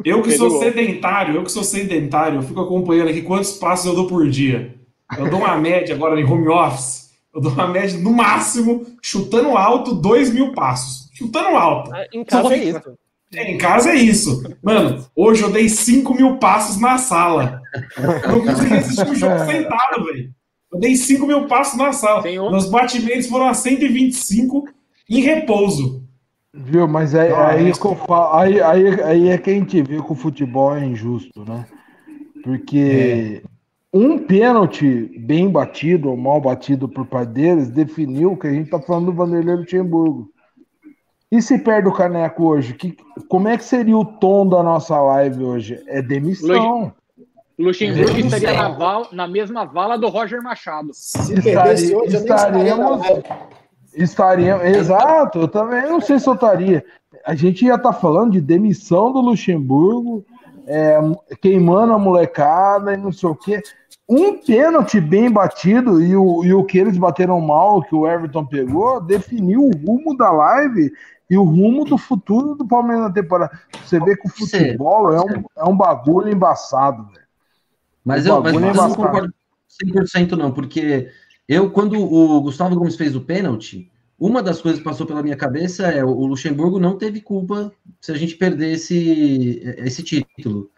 Eu que sou sedentário, eu que sou sedentário, eu fico acompanhando aqui quantos passos eu dou por dia. Eu dou uma média agora em home office. Eu dou uma média, no máximo, chutando alto, 2 mil passos. Chutando alto. Ah, Em casa é isso. É, em casa é isso. Mano, hoje eu dei 5 mil passos na sala. Eu não consegui assistir o jogo sentado, velho. Eu dei 5 mil passos na sala. Senhor. Meus batimentos foram a 125 em repouso. Viu, mas aí, aí, é que eu falo- aí, aí, aí é que a gente vê que o futebol é injusto, né? Porque um pênalti bem batido ou mal batido por parte deles definiu o que a gente tá falando do Vanderlei Luxemburgo. E se perde o caneco hoje? Que, como é que seria o tom da nossa live hoje? É demissão. Luxemburgo estaria na, val- na mesma vala do Roger Machado. Se perdesse hoje, estaria estaremos, live. estaremos. Exato, eu também não sei se eu estaria. A gente ia estar falando de demissão do Luxemburgo, é, queimando a molecada e não sei o quê. Um pênalti bem batido e o, e o que eles bateram mal, que o Everton pegou, definiu o rumo da live e o rumo do futuro do Palmeiras na temporada. Você vê que o futebol é um, é um bagulho embaçado, velho. Mas O eu, mas é eu não concordo 100% não, porque eu, quando o Gustavo Gomes fez o pênalti, uma das coisas que passou pela minha cabeça é o Luxemburgo não teve culpa se a gente perder esse, esse título.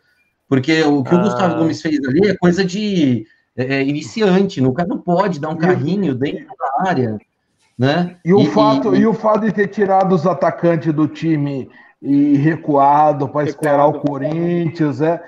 Porque o que o Ah. Gustavo Gomes fez ali é coisa de é, é, iniciante, o cara não pode dar um carrinho dentro da área, né? E o, fato, e... o fato de ter tirado os atacantes do time e recuado para esperar o Corinthians, é.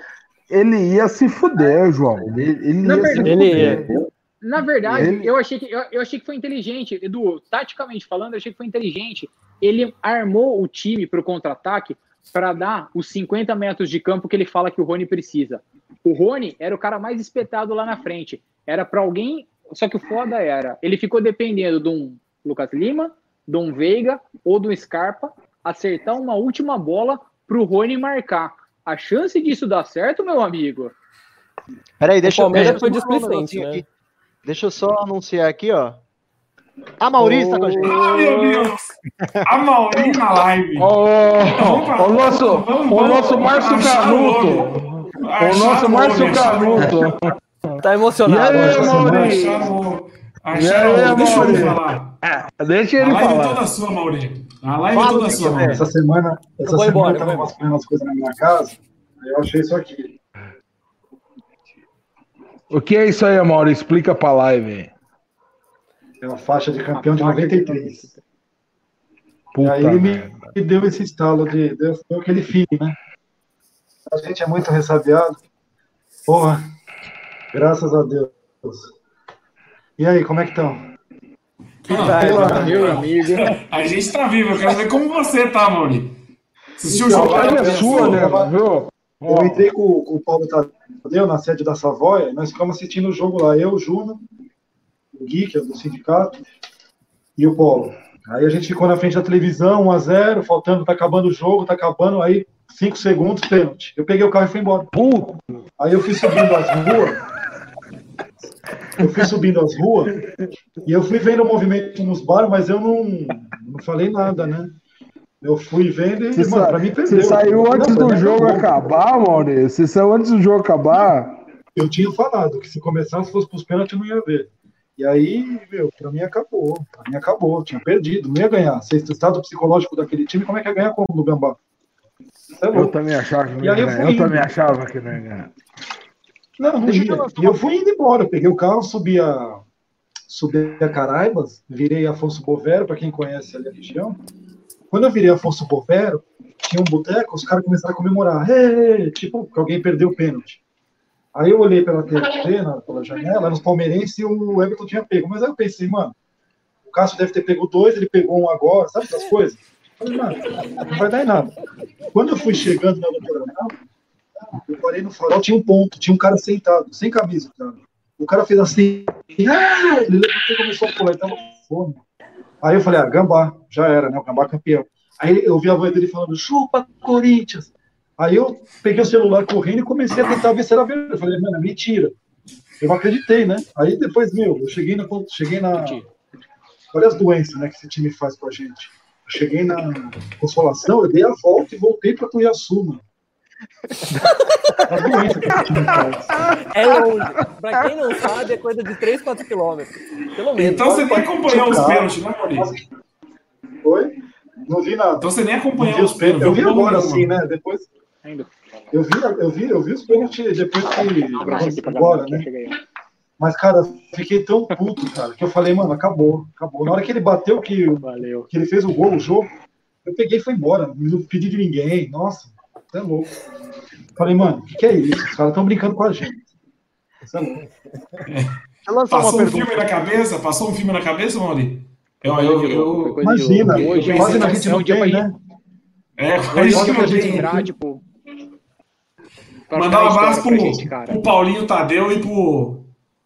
Ele ia se fuder, João. Ele, ele Na ia verdade- se Ele fuder. Na verdade, Ele- eu, achei que, eu, eu achei que foi inteligente, Edu, taticamente falando, eu achei que foi inteligente. Ele armou o time para o contra-ataque para dar os 50 metros de campo que ele fala que o Rony precisa. O Rony era o cara mais espetado lá na frente. Era para alguém. Só que o foda era, ele ficou dependendo de um Lucas Lima, de um Veiga ou do Scarpa acertar uma última bola para o Rony marcar. A chance disso dar certo, meu amigo, Peraí, deixa, Palmeiras deixa eu foi um displicente, né? aqui. Deixa eu só anunciar aqui, ó. A Maurício tá com a gente. Ah, meu Deus! A Mauri na live. Pra- o nosso, vamos- o nosso Márcio Canuto. O nosso Márcio. Canuto. Tá emocionado. E aí, né? Mauri? Acharam- E aí, Deixa eu Mauri? falar. Deixa A ele live é falar. toda sua, Mauri. A live é Fala, toda sua, que é? Mauri. Essa semana, essa vou semana embora, eu tava eu vasculhando as coisas na minha casa, aí eu achei isso aqui. O que é isso aí, Mauro? Explica pra live. É uma faixa de campeão de 93. E Puta aí ele me, me deu esse estalo de. Deu, deu aquele feeling, né? A gente é muito ressabiado. Porra, graças a Deus. E aí, como é que estão? Ah, Pela- meu amigo. A gente tá vivo, eu quero ver como você tá, Mauri. Assistiu o A jogo? live é sua, né? eu- Viu? Eu entrei com, com o Paulo Tadeu na sede da Savoia, nós ficamos assistindo o jogo lá, eu, o Juno, o Gui, que é do sindicato, e o Paulo. Aí a gente ficou na frente da televisão, 1x0, faltando, tá acabando o jogo, tá acabando, aí 5 segundos, pênalti. Eu peguei o carro e fui embora. Aí eu fui subindo as ruas, eu fui subindo as ruas, e eu fui vendo o movimento nos bares, mas eu não, não falei nada, né? Eu fui vendo e, Você, mano, sa- pra mim você perdeu. saiu Não, antes pra do jogo acabou. acabar, Maurício? Você saiu antes do jogo acabar? eu tinha falado que se começasse fosse pros pênaltis eu não ia ver. E aí, meu, pra mim acabou. Pra mim acabou. Tinha perdido, não ia ganhar. Esse estado psicológico daquele time, como é que ia ganhar como no Gambá? É Eu também achava que não ia eu ganhar. Eu também achava que não ia ganhar. Não, não eu ia. E eu fui indo embora. Eu peguei o carro, subi a, subi a Caraibas, virei Afonso Bovero, para quem conhece ali a região. Quando eu virei Afonso Bovero, tinha um boteco, os caras começaram a comemorar. "Ê!" tipo, que alguém perdeu o pênalti. Aí eu olhei pela TV, pela janela, eram os palmeirenses e o Everton tinha pego. Mas aí eu pensei, mano, o Cássio deve ter pego dois, ele pegou um agora, sabe essas coisas? Falei, mano, não vai dar em nada. Quando eu fui chegando na doutora Mel, eu parei no farol, tinha um ponto, tinha um cara sentado, sem camisa, cara. O cara fez assim, ah! ele levantou e começou a pular, ele tava com fome. Aí eu falei, ah, Gambá, já era, né? O Gambá campeão. Aí eu vi a voz dele falando, chupa, Corinthians. Aí eu peguei o celular correndo e comecei a tentar ver se era verdade. Eu falei, mano, é mentira. Eu acreditei, né? Aí depois, meu, eu cheguei na. Cheguei na olha as doenças né, que esse time faz com a gente. Eu cheguei na Consolação, eu dei a volta e voltei para Tuiaçu, mano. É longe. Pra quem não sabe, é coisa de 3, 4 quilômetros. Pelo menos. Então você nem acompanhou os pênaltis, né, Mauri? Foi? Não vi nada. Então você nem acompanhou os pênaltis. Eu vi agora, assim, né? Depois. Ainda. Eu vi, eu vi, eu vi os pênaltis depois que. Agora, galera que né? Mas, cara, fiquei tão puto, cara, que eu falei, mano, acabou, acabou. Na hora que ele bateu, que, Valeu. que ele fez o gol, o jogo, eu peguei e fui embora. Não pedi de ninguém. Nossa, você é louco. Falei, mano, o que, que é isso? Os caras estão brincando com a gente. Você é louco. Eu Passou um pergunta. filme na cabeça? Passou um filme na cabeça, Mauri? Eu, eu, eu, de Imagina. Hoje é quase um- a gente é não um dia tem, né? é, Hoje é dia pra não tem. tipo. Mandar um abraço pro, gente, pro Paulinho Tadeu e pro,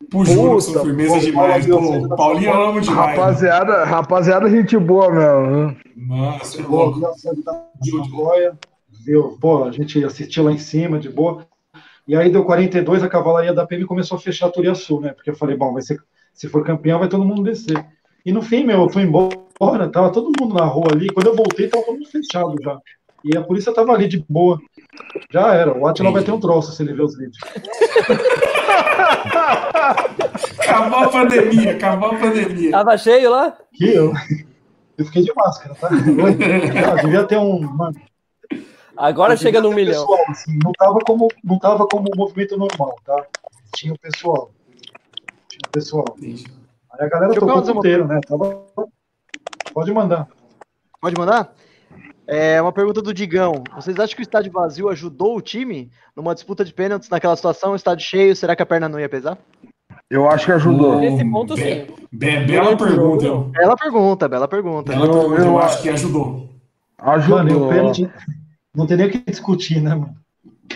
pro que são Puta, firmeza demais. Pô, Paulinho eu amo demais. né? Rapaziada, rapaziada, gente boa mesmo. né? Nossa, é Boa, louco. viu a série da Goia, viu? Pô, a gente assistiu lá em cima, de boa. E aí deu 42, a cavalaria da PM começou a fechar a Turiaçu, né? Porque eu falei, bom, vai ser, se for campeão, vai todo mundo descer. E no fim, meu, eu fui embora, tava todo mundo na rua ali. Quando eu voltei, tava todo mundo fechado já. E a polícia tava ali de boa. Já era. O Atila vai ter um troço se ele ver os vídeos. Acabou a pandemia, acabou a pandemia. Tava cheio lá? Que eu. Eu fiquei de máscara, tá? Ah, devia ter um. Mano, Agora chega ter milhão. Pessoal, assim, não tava como não tava como um movimento normal, tá? Tinha o pessoal. Tinha o pessoal. Aí a galera Deixa tocou uma puteiro, né? Tava... Pode mandar. Pode mandar? É uma pergunta do Digão. Vocês acham que o estádio vazio ajudou o time numa disputa de pênaltis naquela situação? Estádio cheio, será que a perna não ia pesar? Eu acho que ajudou. Nesse ponto, Be- sim. be- bela pergunta. Eu, Bela pergunta, bela pergunta. bela Eu- pergunta. eu Eu acho- acho que ajudou. Mano, e Ajudou. o pênalti. Não tem nem o que discutir, né, mano?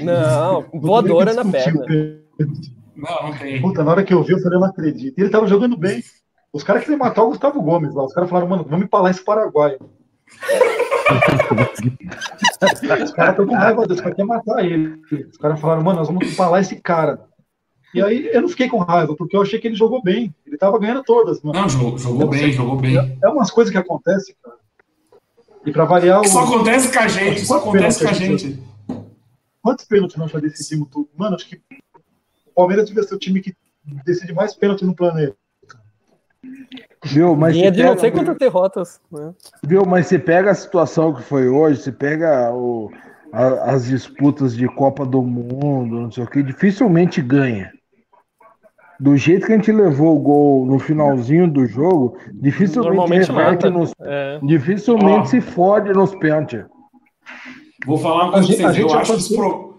Não, voadora na perna. pênalti. Não, não tem. Puta, na hora que eu vi, eu falei, eu não acredito. Ele tava jogando bem. Os caras queriam matar o Gustavo Gomes lá. Os caras falaram, mano, vamos empalar esse Paraguai. Os caras estão com raiva dele, os caras querem matar ele. Os caras falaram, mano, nós vamos empalar esse cara. E aí eu não fiquei com raiva, porque eu achei que ele jogou bem. Ele tava ganhando todas, mano. Não, jogou, jogou bem, jogou bem. É umas coisas que acontecem, cara. E pra variar, o... Só acontece com a gente, só acontece com a gente. quantos pênaltis nós já decidimos tudo? Mano, acho que o Palmeiras devia ser o time que decide mais pênaltis no planeta. Viu? Mas Vinha você de não pega- sei quantas derrotas. Né? Viu? Mas você pega a situação que foi hoje, você pega o- a- as disputas de Copa do Mundo, não sei o que, dificilmente ganha. Do jeito que a gente levou o gol no finalzinho do jogo, dificilmente Normalmente nos, É. dificilmente Ó. se fode nos pênaltis. Vou falar uma A coisa gente- pra a vocês. Eu acho que pro...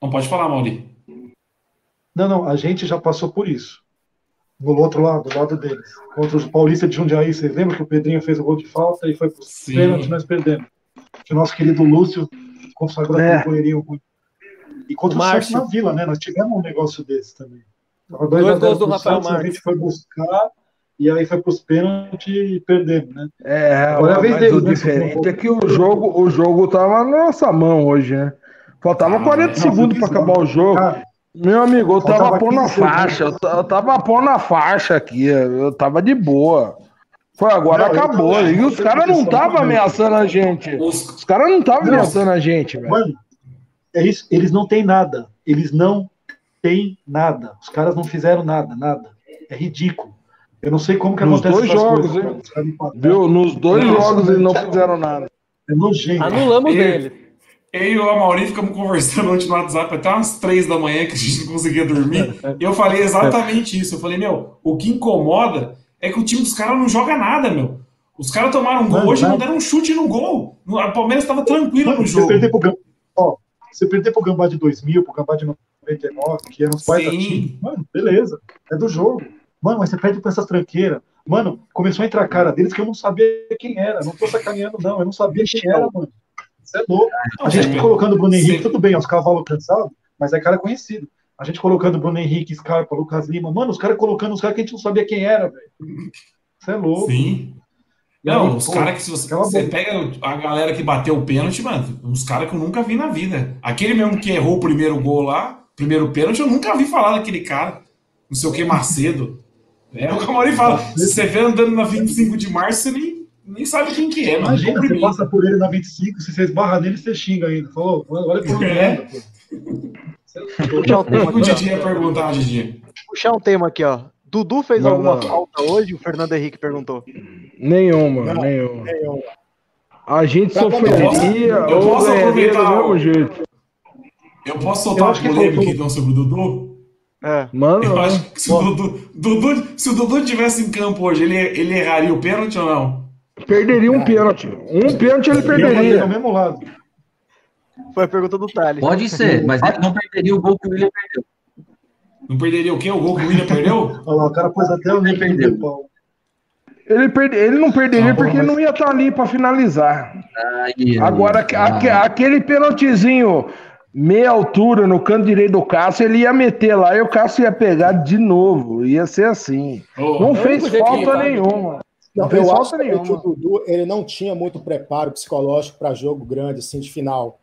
Não pode falar, Mauri. Não, não, a gente já passou por isso. No outro lado, do lado deles. Contra os paulistas de Jundiaí, vocês lembram que o Pedrinho fez o gol de falta e foi pro pênalti nós perdemos. Que o nosso querido Lúcio consagrou É. goleirinho ruim. E contra O o, Santos na Vila, né? Nós tivemos um negócio desse também. Tava Dois 2 a 0 gols do Rafael Santos, a Marques. gente foi buscar e aí foi pros pênaltis e perdemos, né? É, Agora é a vez mas deles, o né? diferente é que o jogo, o jogo tava na nossa mão hoje, né? Faltava Ah, 40 não, segundos para acabar o jogo. Cara, Meu amigo, eu tava pondo na 15 segundos. faixa, eu eu tava pondo na faixa aqui, eu tava de boa. Foi agora, Não, acabou. E os caras não estavam ameaçando a gente. Os... Os caras não estavam ameaçando a gente, velho. Mano, é isso. Eles não têm nada. Eles não têm nada. Os caras não fizeram nada, nada. É ridículo. Eu não sei como que Nos acontece dois essas jogos, coisas. hein? Viu? Nos dois Não, jogos eles não fizeram nada. É nojento. Anulamos E- dele. Eu e o Amaury ficamos conversando ontem no WhatsApp até umas três da manhã que a gente não conseguia dormir. E eu falei exatamente isso. Eu falei, meu, o que incomoda é que o time dos caras não joga nada, meu. Os caras tomaram um gol Não, hoje e não. não deram um chute no gol. A Palmeiras estava tranquilo Mano, no jogo. perder pro ó, você perder pro Gambá de 2000, pro Gambá de 99, que eram os pais da time, mano, beleza, é do jogo. Mano, mas você perde pra essas tranqueiras. Mano, começou a entrar a cara deles que eu não sabia quem era. Não tô sacaneando, não. Eu não sabia quem era, mano. Você é louco. A gente colocando o Bruno Henrique, Sim. tudo bem, os cavalos cansados, mas é cara conhecido. A gente colocando o Bruno Henrique, Scarpa, Lucas Lima. Mano, os caras colocando os caras que a gente não sabia quem era, velho. Você é louco. Sim. E aí, Não, os caras que se você, você pega a galera que bateu o pênalti, mano, uns caras que eu nunca vi na vida. Aquele mesmo que errou o primeiro gol lá, primeiro pênalti, eu nunca vi falar daquele cara. Não sei o que, Macedo. É o que o Mauri fala. Se você vê andando na 25 de março, você nem, nem sabe quem que é, mano. Imagina, você passa por ele na 25, se você esbarra nele, você xinga ainda. Falou, olha por É. é. Puxar um tema aqui, ó. Puxar um tema aqui, ó. Dudu fez Não, alguma não. falta hoje? O Fernando Henrique perguntou. Nenhuma, Não. nenhuma. Ó. A gente Pra sofreria eu ou posso ganharia do aproveitar o- mesmo jeito. Eu posso Eu soltar uma acho que polêmica então sobre o Dudu? É. Mano, Eu acho que se o Dudu, Dudu- se o Dudu tivesse em campo hoje, ele, ele erraria o pênalti ou não? perderia um pênalti. Um pênalti ele perderia. no mesmo lado. Foi a pergunta do Thales. Pode ser, mas ele não perderia o gol que o William perdeu. Não perderia o quê? O gol que o William perdeu? Olha lá, o cara pôs até o link perdeu. Ele, perde, ele não perderia Não, porque mas- não ia estar ali para finalizar. Aí, Agora, aque- aquele pênaltizinho meia altura no canto direito do Cássio, ele ia meter lá e o Cássio ia pegar de novo. Ia ser assim. Ô, Não fez falta ele nenhuma. Não, Não fez falta que o nenhuma. Dudu ele não tinha muito preparo psicológico para jogo grande, assim, de final.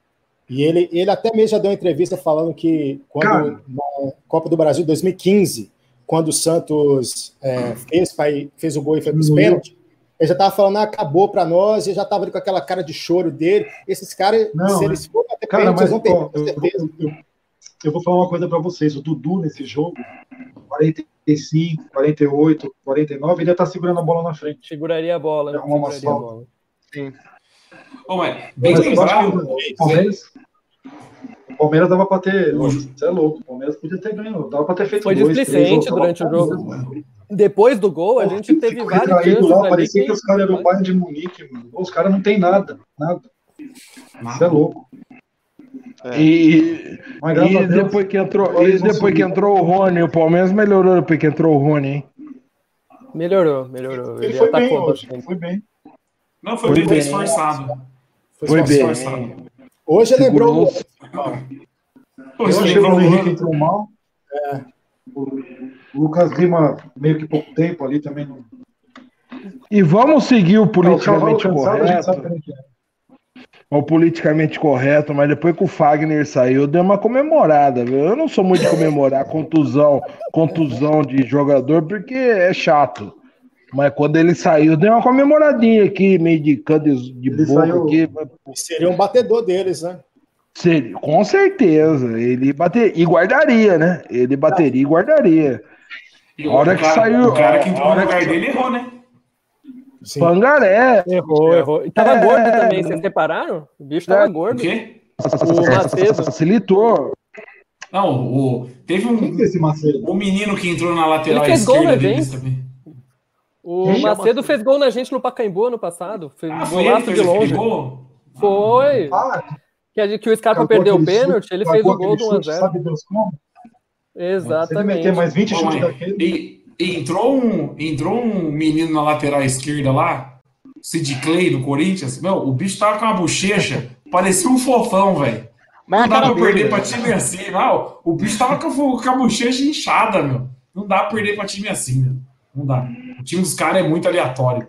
E ele, ele até mesmo já deu uma entrevista falando que quando Cara. na Copa do Brasil 2015, quando o Santos é, fez, fez o gol e foi para os Diminuiu. pênaltis, ele já estava falando, ah, acabou para nós, e já estava ali com aquela cara de choro dele. Esses caras, Não, se eles forem até Cara, pênalti, eles vão ó, perder, eu, com certeza. eu- eu- eu vou falar uma coisa pra vocês. O Dudu nesse jogo, 45, 48, 49, ele ia estar segurando a bola na frente. Seguraria a bola. Uma seguraria a bola. Ô, mas bem Mas lembrado. o Palmeiras, o Palmeiras dava pra ter. Você é louco. O Palmeiras podia ter ganho. Dava pra ter feito Foi dois, displicente durante o jogo. né? Depois do gol, a gente teve vários chances lá, parecia que, que- os caras eram o Bayern de Munique, mano. Os caras não tem nada, nada. Isso é louco. E, a e Deus, depois que entrou, e depois que entrou o Rony, o Palmeiras melhorou depois que entrou o Rony, hein? Melhorou, melhorou. Ele Ele, foi bem atacou hoje, bastante. foi bem. Não, foi, Foi bem, bem. esforçado. Foi bem. esforçado. Hoje ele lembrou. Que lembrou o Henrique entrou mal. O Lucas Lima, meio que pouco tempo ali também. Não... E vamos seguir o o cavalo politicamente cansado, correto. é é. O politicamente correto, mas depois que o Fagner saiu, deu uma comemorada, viu? Eu não sou muito de comemorar contusão, contusão de jogador, porque é chato. Mas quando ele saiu, deu uma comemoradinha aqui, meio de canto de Ele boca saiu- aqui. Seria um batedor deles, né? Seria, com certeza. Ele bater e guardaria, né? Ele bateria e guardaria. E A hora que cara, saiu- O cara que entrou no lugar que- dele errou, né? Sim. Pangaré. Errou, errou. E tava É. gordo também, vocês repararam? O bicho tava É. O gordo. quê? O Macedo. Facilitou. Não, o, teve que é um, esse Macedo? um menino que entrou na lateral Ele fez gol esquerda na deles também. O Quem? Macedo fez gol na gente no Pacaembu ano passado. Fez Ah, um foi ele que golaço de longe. gol? Foi. Ah, Que, a- que o Scarpa perdeu o pênalti, chute, ele fez o gol do chute, 1x0. Sabe Deus como? Se ele Exatamente. meter mais 20 Ô, chutes daquele, e, e entrou, um, entrou um menino na lateral esquerda lá, Sid Clay do Corinthians. Meu, o bicho tava com uma bochecha, parecia um fofão, velho. Não dá pra perder dele. pra time assim, não. O bicho tava com a, com a bochecha inchada, meu. Não dá pra perder pra time assim, meu. Não dá. O time dos caras é muito aleatório.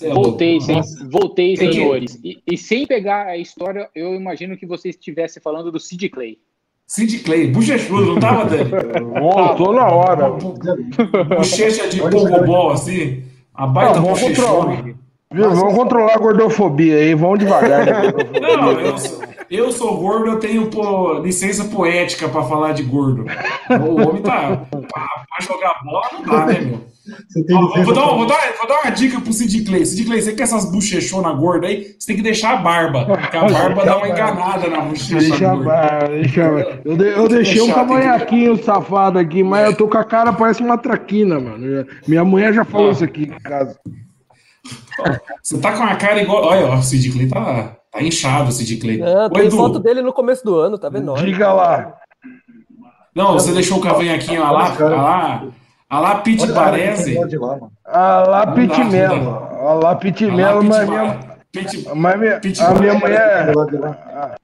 É Voltei, sem, voltei, Tem que- senhores. E, e sem pegar a história, eu imagino que você estivesse falando do Sid Clay. Sid Clay, bochechudo, não tava, Dani? Voltou na hora. Bochecha de pogobol, assim. A baita Não, bochechona. Viu? Vamos controlar a gordofobia aí, vamos devagar. Né? Não, eu sou, eu sou gordo, eu tenho pô, licença poética pra falar de gordo. O homem tá. Pra, pra jogar bola não dá, né, meu? Ó, vou, dar, vou, dar, vou dar uma dica pro Sid Clay. Sid Clay, você quer essas bochechonas gordas aí? Você tem que deixar a barba. Porque a barba dá uma enganada na bochecha Deixa gorda. abaixo, deixa. Eu, de- eu deixei um tem que- cavanhaquinho safado aqui, mas eu tô com a cara, parece uma traquina, mano. Minha mulher já falou Ah. isso aqui em casa. Você tá com a cara igual. Olha, ó, o Sid Clay tá, tá inchado, o Sid Clay. Não, Ô, tem Edu, foto dele no começo do ano, tava enorme. Diga lá. Não, você deixou o cavanhaquinho lá, lá, lá, a Baresi. lá lá, mano. A lá não dá. A lá Pitimelo, mas minha, Pete, mas minha, Pete a minha Baresi. mulher.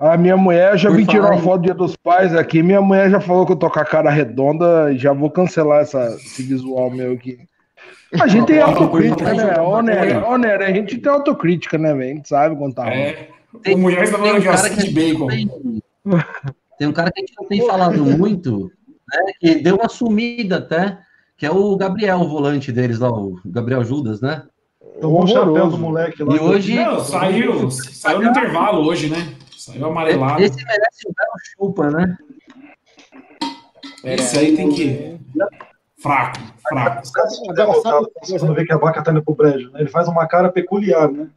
A minha mulher já Por me tirou em- foto do dia dos pais aqui. Minha mulher já falou que eu tô com a cara redonda e já vou cancelar essa, esse visual meu aqui. A gente tem autocrítica, né? Ô, Nery, ô, Nery, a gente tem autocrítica, né, velho? A gente sabe quando tá ruim. É. Mulher está falando que é de bacon. tem, tem um cara que a gente não tem falado muito, né? Que deu uma sumida até, que é o Gabriel, o volante deles lá, o Gabriel Judas, né? Tomou um chapéu do moleque lá. E hoje. Não, saiu, saiu no intervalo hoje, né? Saiu amarelado. Esse merece um belo chupa, né? Esse aí tem que. Fraco, fraco. Os caras não devem voltar quando vê que a vaca tá indo pro brejo. Né? Ele faz uma cara peculiar, né?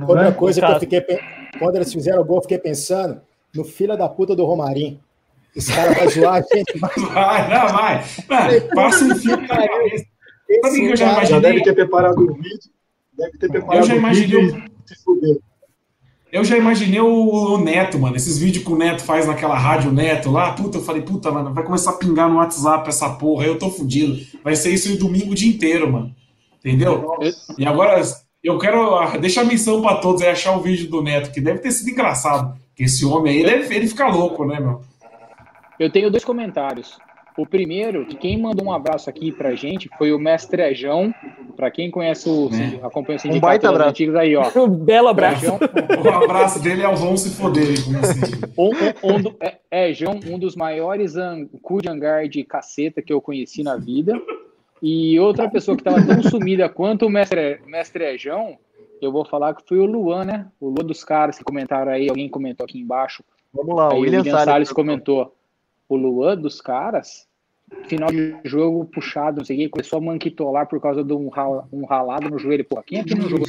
Outra é? coisa que eu fiquei. Quando eles fizeram o gol, eu fiquei pensando no filho da puta do Romarinho. Esse cara vai zoar a gente. Vai, não, vai. Vai, Passa um fio na cabeça. Sabe o que eu já cara- Já imaginei? deve ter preparado o vídeo. Deve ter preparado Eu já o imaginei vídeo e se fudeu. Eu já imaginei o, o Neto, mano. Esses vídeos que o Neto faz naquela rádio Neto lá. Puta, eu falei, puta, mano, vai começar a pingar no WhatsApp essa porra. aí Eu tô fudido. Vai ser isso o domingo o dia inteiro, mano. Entendeu? E agora, eu quero ah, deixar a missão pra todos aí achar o vídeo do Neto, que deve ter sido engraçado. Porque esse homem aí deve ele ficar louco, né, meu? Eu tenho dois comentários. O primeiro, que quem mandou um abraço aqui pra gente foi o Mestrejão. Pra quem conhece o, É. acompanha o Um sindicato baita das abraço. antigas aí, ó. Um belo abraço. O abraço dele é o vão se foder, como assim. um, um- um do- é, é, João, um dos maiores cu de hangar de caceta que eu conheci na vida. E outra pessoa que tava tão sumida quanto o mestre, mestre João, eu vou falar que foi o Luan, né? O Luan dos caras que comentaram aí, alguém comentou aqui embaixo. Vamos lá, Aí o William, William Salles. Salles comentou. O Luan dos caras, final de jogo puxado, não sei o que, começou a manquitolar por causa de um, rala- um ralado no joelho. Pô, quem aqui no jogo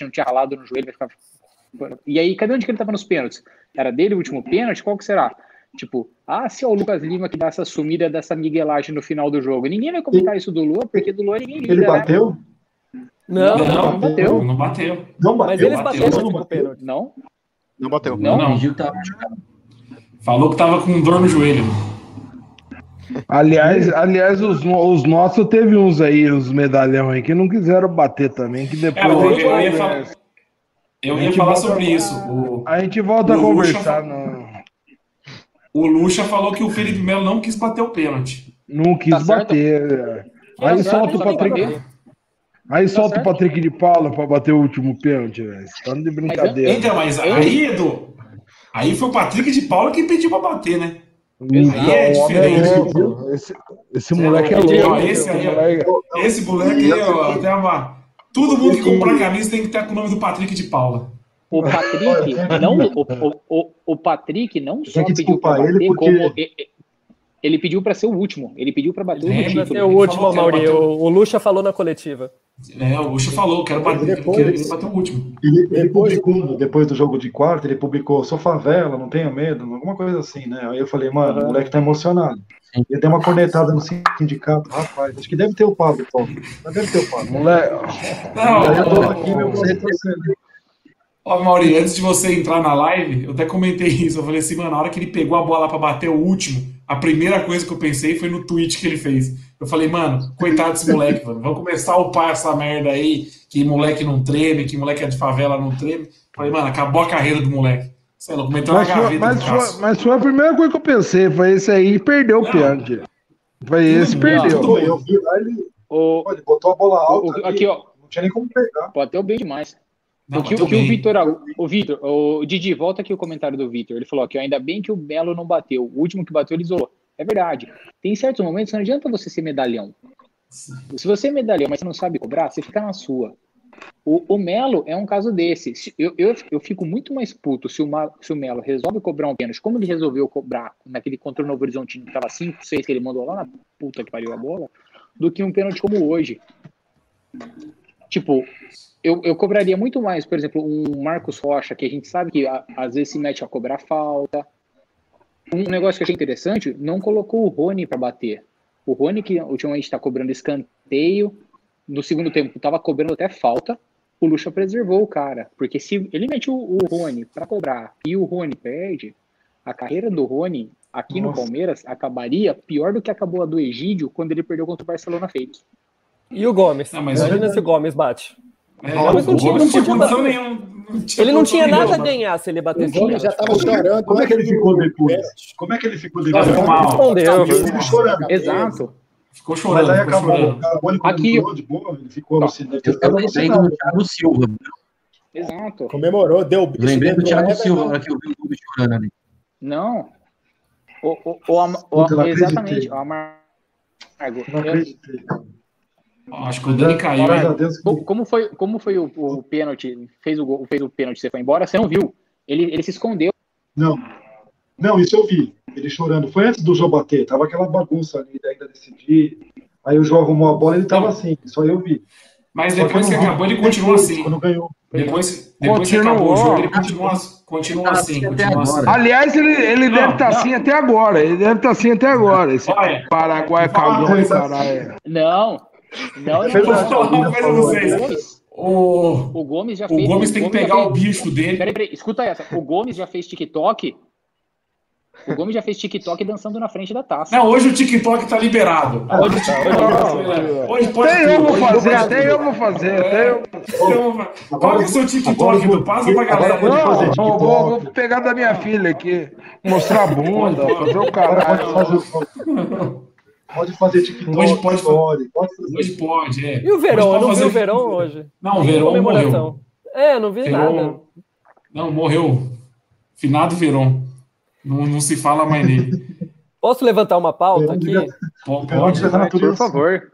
não tinha ralado no joelho? Vai ficar... E aí, cadê onde que ele tava nos pênaltis? Era dele o último pênalti? Qual que será? Tipo, ah, se é o Lucas Lima que dá essa sumida dessa miguelagem no final do jogo. Ninguém vai comentar isso do Lua, porque do Lua ninguém liga, Ele né? Bateu? Não, Não, não bateu. Não bateu. Não mas bateu. eles bateu, bateram não tipo bateu. pênalti. Não? Não bateu. Não? Não. Tava machucado. Falou que tava com dor no joelho. Aliás, aliás os, no- os nossos teve uns aí, os medalhão aí, que não quiseram bater também, que depois É, eu, gente eu ia falar, eu ia falar sobre isso. O, A gente volta a O Lucha conversar. fa- Não, o Lucha falou que o Felipe Melo não quis bater o pênalti. não quis Tá bater. Tá Aí solta o Patrick. Aí solta o certo. Patrick de Paula pra bater o último pênalti, velho. Tá de brincadeira. Então, mas aí, Edu, aí foi o Patrick de Paula que pediu pra bater, né? Então, Aí é o homem diferente. louco. Esse, esse moleque é é louco. Ó, esse aí, ó. moleque- Esse moleque aí, ó, até uma... Todo mundo que comprar camisa tem que estar com o nome do Patrick de Paula. O Patrick, não, o, o, o, o Patrick não só que pediu desculpar bater, ele porque- como ele pediu pra ser o último. Ele pediu pra bater o último. tem É o Ele último, Mauri. O, o Lucha falou na coletiva. É, o Lucha falou, quero bater, Depois- quero ele bater o último. Ele, ele Depois- publicou, depois do jogo de quarta, ele publicou, sou favela, não tenha medo, alguma coisa assim, né? Aí eu falei, mano, o moleque tá emocionado. Ele deu uma cornetada no sindicato, rapaz, acho que deve ter o Pablo, Paulo. Mas deve ter o Pablo. Moleque, Não, eu tô ó, aqui, meu ó, torcendo. Ó, Mauri, antes de você entrar na live, eu até comentei isso. Eu falei assim, mano, na hora que ele pegou a bola pra bater o último, a primeira coisa que eu pensei foi no tweet que ele fez. Eu falei, mano, coitado desse moleque, mano. Vamos começar a upar essa merda aí, que moleque não treme, que moleque é de favela não treme. Falei, mano, acabou a carreira do moleque. Sei lá, meteu na mas, foi, gaveta mas, foi, mas foi a primeira coisa que eu pensei. Foi esse aí e perdeu o Não. pênalti. Foi esse e perdeu. Eu vi lá, ele, O, ele botou a bola o- alta. o- ali, aqui, ó. Não tinha nem como pegar. Bateu bem demais. Não, o que, o, que o. Vitor, o Vitor, o Didi, volta aqui o comentário do Vitor. Ele falou que ainda bem que o Belo não bateu. O último que bateu, ele isolou. É verdade. Tem certos momentos que não adianta você ser medalhão. Se você é medalhão, mas você não sabe cobrar, você fica na sua. O, o Melo é um caso desse. Se- Eu, eu, eu fico muito mais puto se o, se o Melo resolve cobrar um pênalti, como ele resolveu cobrar naquele contra o Novo Horizonte, que tava 5, 6, que ele mandou lá na puta que pariu a bola, do que um pênalti como hoje. Tipo, eu, eu cobraria muito mais, por exemplo, um Marcos Rocha, que a gente sabe que a- às vezes se mete a cobrar falta. Um negócio que eu achei interessante, não colocou o Rony para bater. O Rony, que ultimamente está cobrando escanteio, no segundo tempo estava cobrando até falta, o Lucha preservou o cara. Porque se ele mete o, o Rony para cobrar e o Rony perde, a carreira do Rony aqui no Nossa. Palmeiras acabaria pior do que acabou a do Egídio quando ele perdeu contra o Barcelona fake. E o Gomes? Não, mas Imagina se o Gomes bate. É, o Gomes não tinha- Gomes não podia condição bater. nenhuma. Ele não tinha condição nada a ganhar se ele O já estava chorando. Como é que ele ficou depois? Como é que ele ficou Mas depois? ficou mal. Respondeu. Ele chorando. Exato. Ficou Mas chorando, aí ficou acabou, chorando. ele Aqui- de boa, ele ficou alucinado. Eu, eu lembrei do Thiago Silva. Exato. Comemorou, deu o bicho. Lembrei do Thiago. Silva na hora que eu vi o clube chorando ali. Não. O, o, o, exatamente. O Amargo. Não acreditei. Acho que o Dani caiu. Deus que- como, como foi, como foi o, o pênalti? Fez o, gol- fez o pênalti, você foi embora, você não viu. Ele, ele se escondeu. Não. Não, isso eu vi. Ele chorando. Foi antes do João bater. Tava aquela bagunça ali, daí ainda decidir. Aí o João arrumou a bola e ele tava assim. Só eu vi. Mas Só depois que vi acabou, ele continua assim. Quando ganhou. Depois, depois que Continuou. acabou o jogo, ele continua, continua assim. Até Continua assim. agora. Aliás, ele, ele Não, deve estar não. assim até agora. Ele deve estar assim até agora. Esse Olha, Paraguai cagão, coisa. caralho. Não. Não, não, não. falar uma coisa pra O vocês. O, o Gomes já o fez. Gomes tem que pegar fez- o bicho dele. Peraí, peraí, escuta essa. O Gomes já fez TikTok. O Gomes já fez TikTok dançando na frente da taça. Não, hoje o TikTok tá liberado. Hoje o TikTok tá liberado. Hoje pode Até eu vou Hoje fazer, até eu vou fazer, até eu. Qual que é o seu TikTok, Edu? Passa pra galera. Não, fazer vou, vou pegar da minha filha aqui, mostrar a bunda, fazer o caralho. Pode fazer, pode TikTok, Hoje pode story, pode fazer. Hoje pode, é. E o Verão? Hoje Eu não pode vi o Verão hoje. Não, o Verão morreu. É, não vi nada. Verão... Não, morreu. Finado Verão. Não, não se fala mais nele. Posso levantar uma pauta aqui? Pode, estar na Por favor.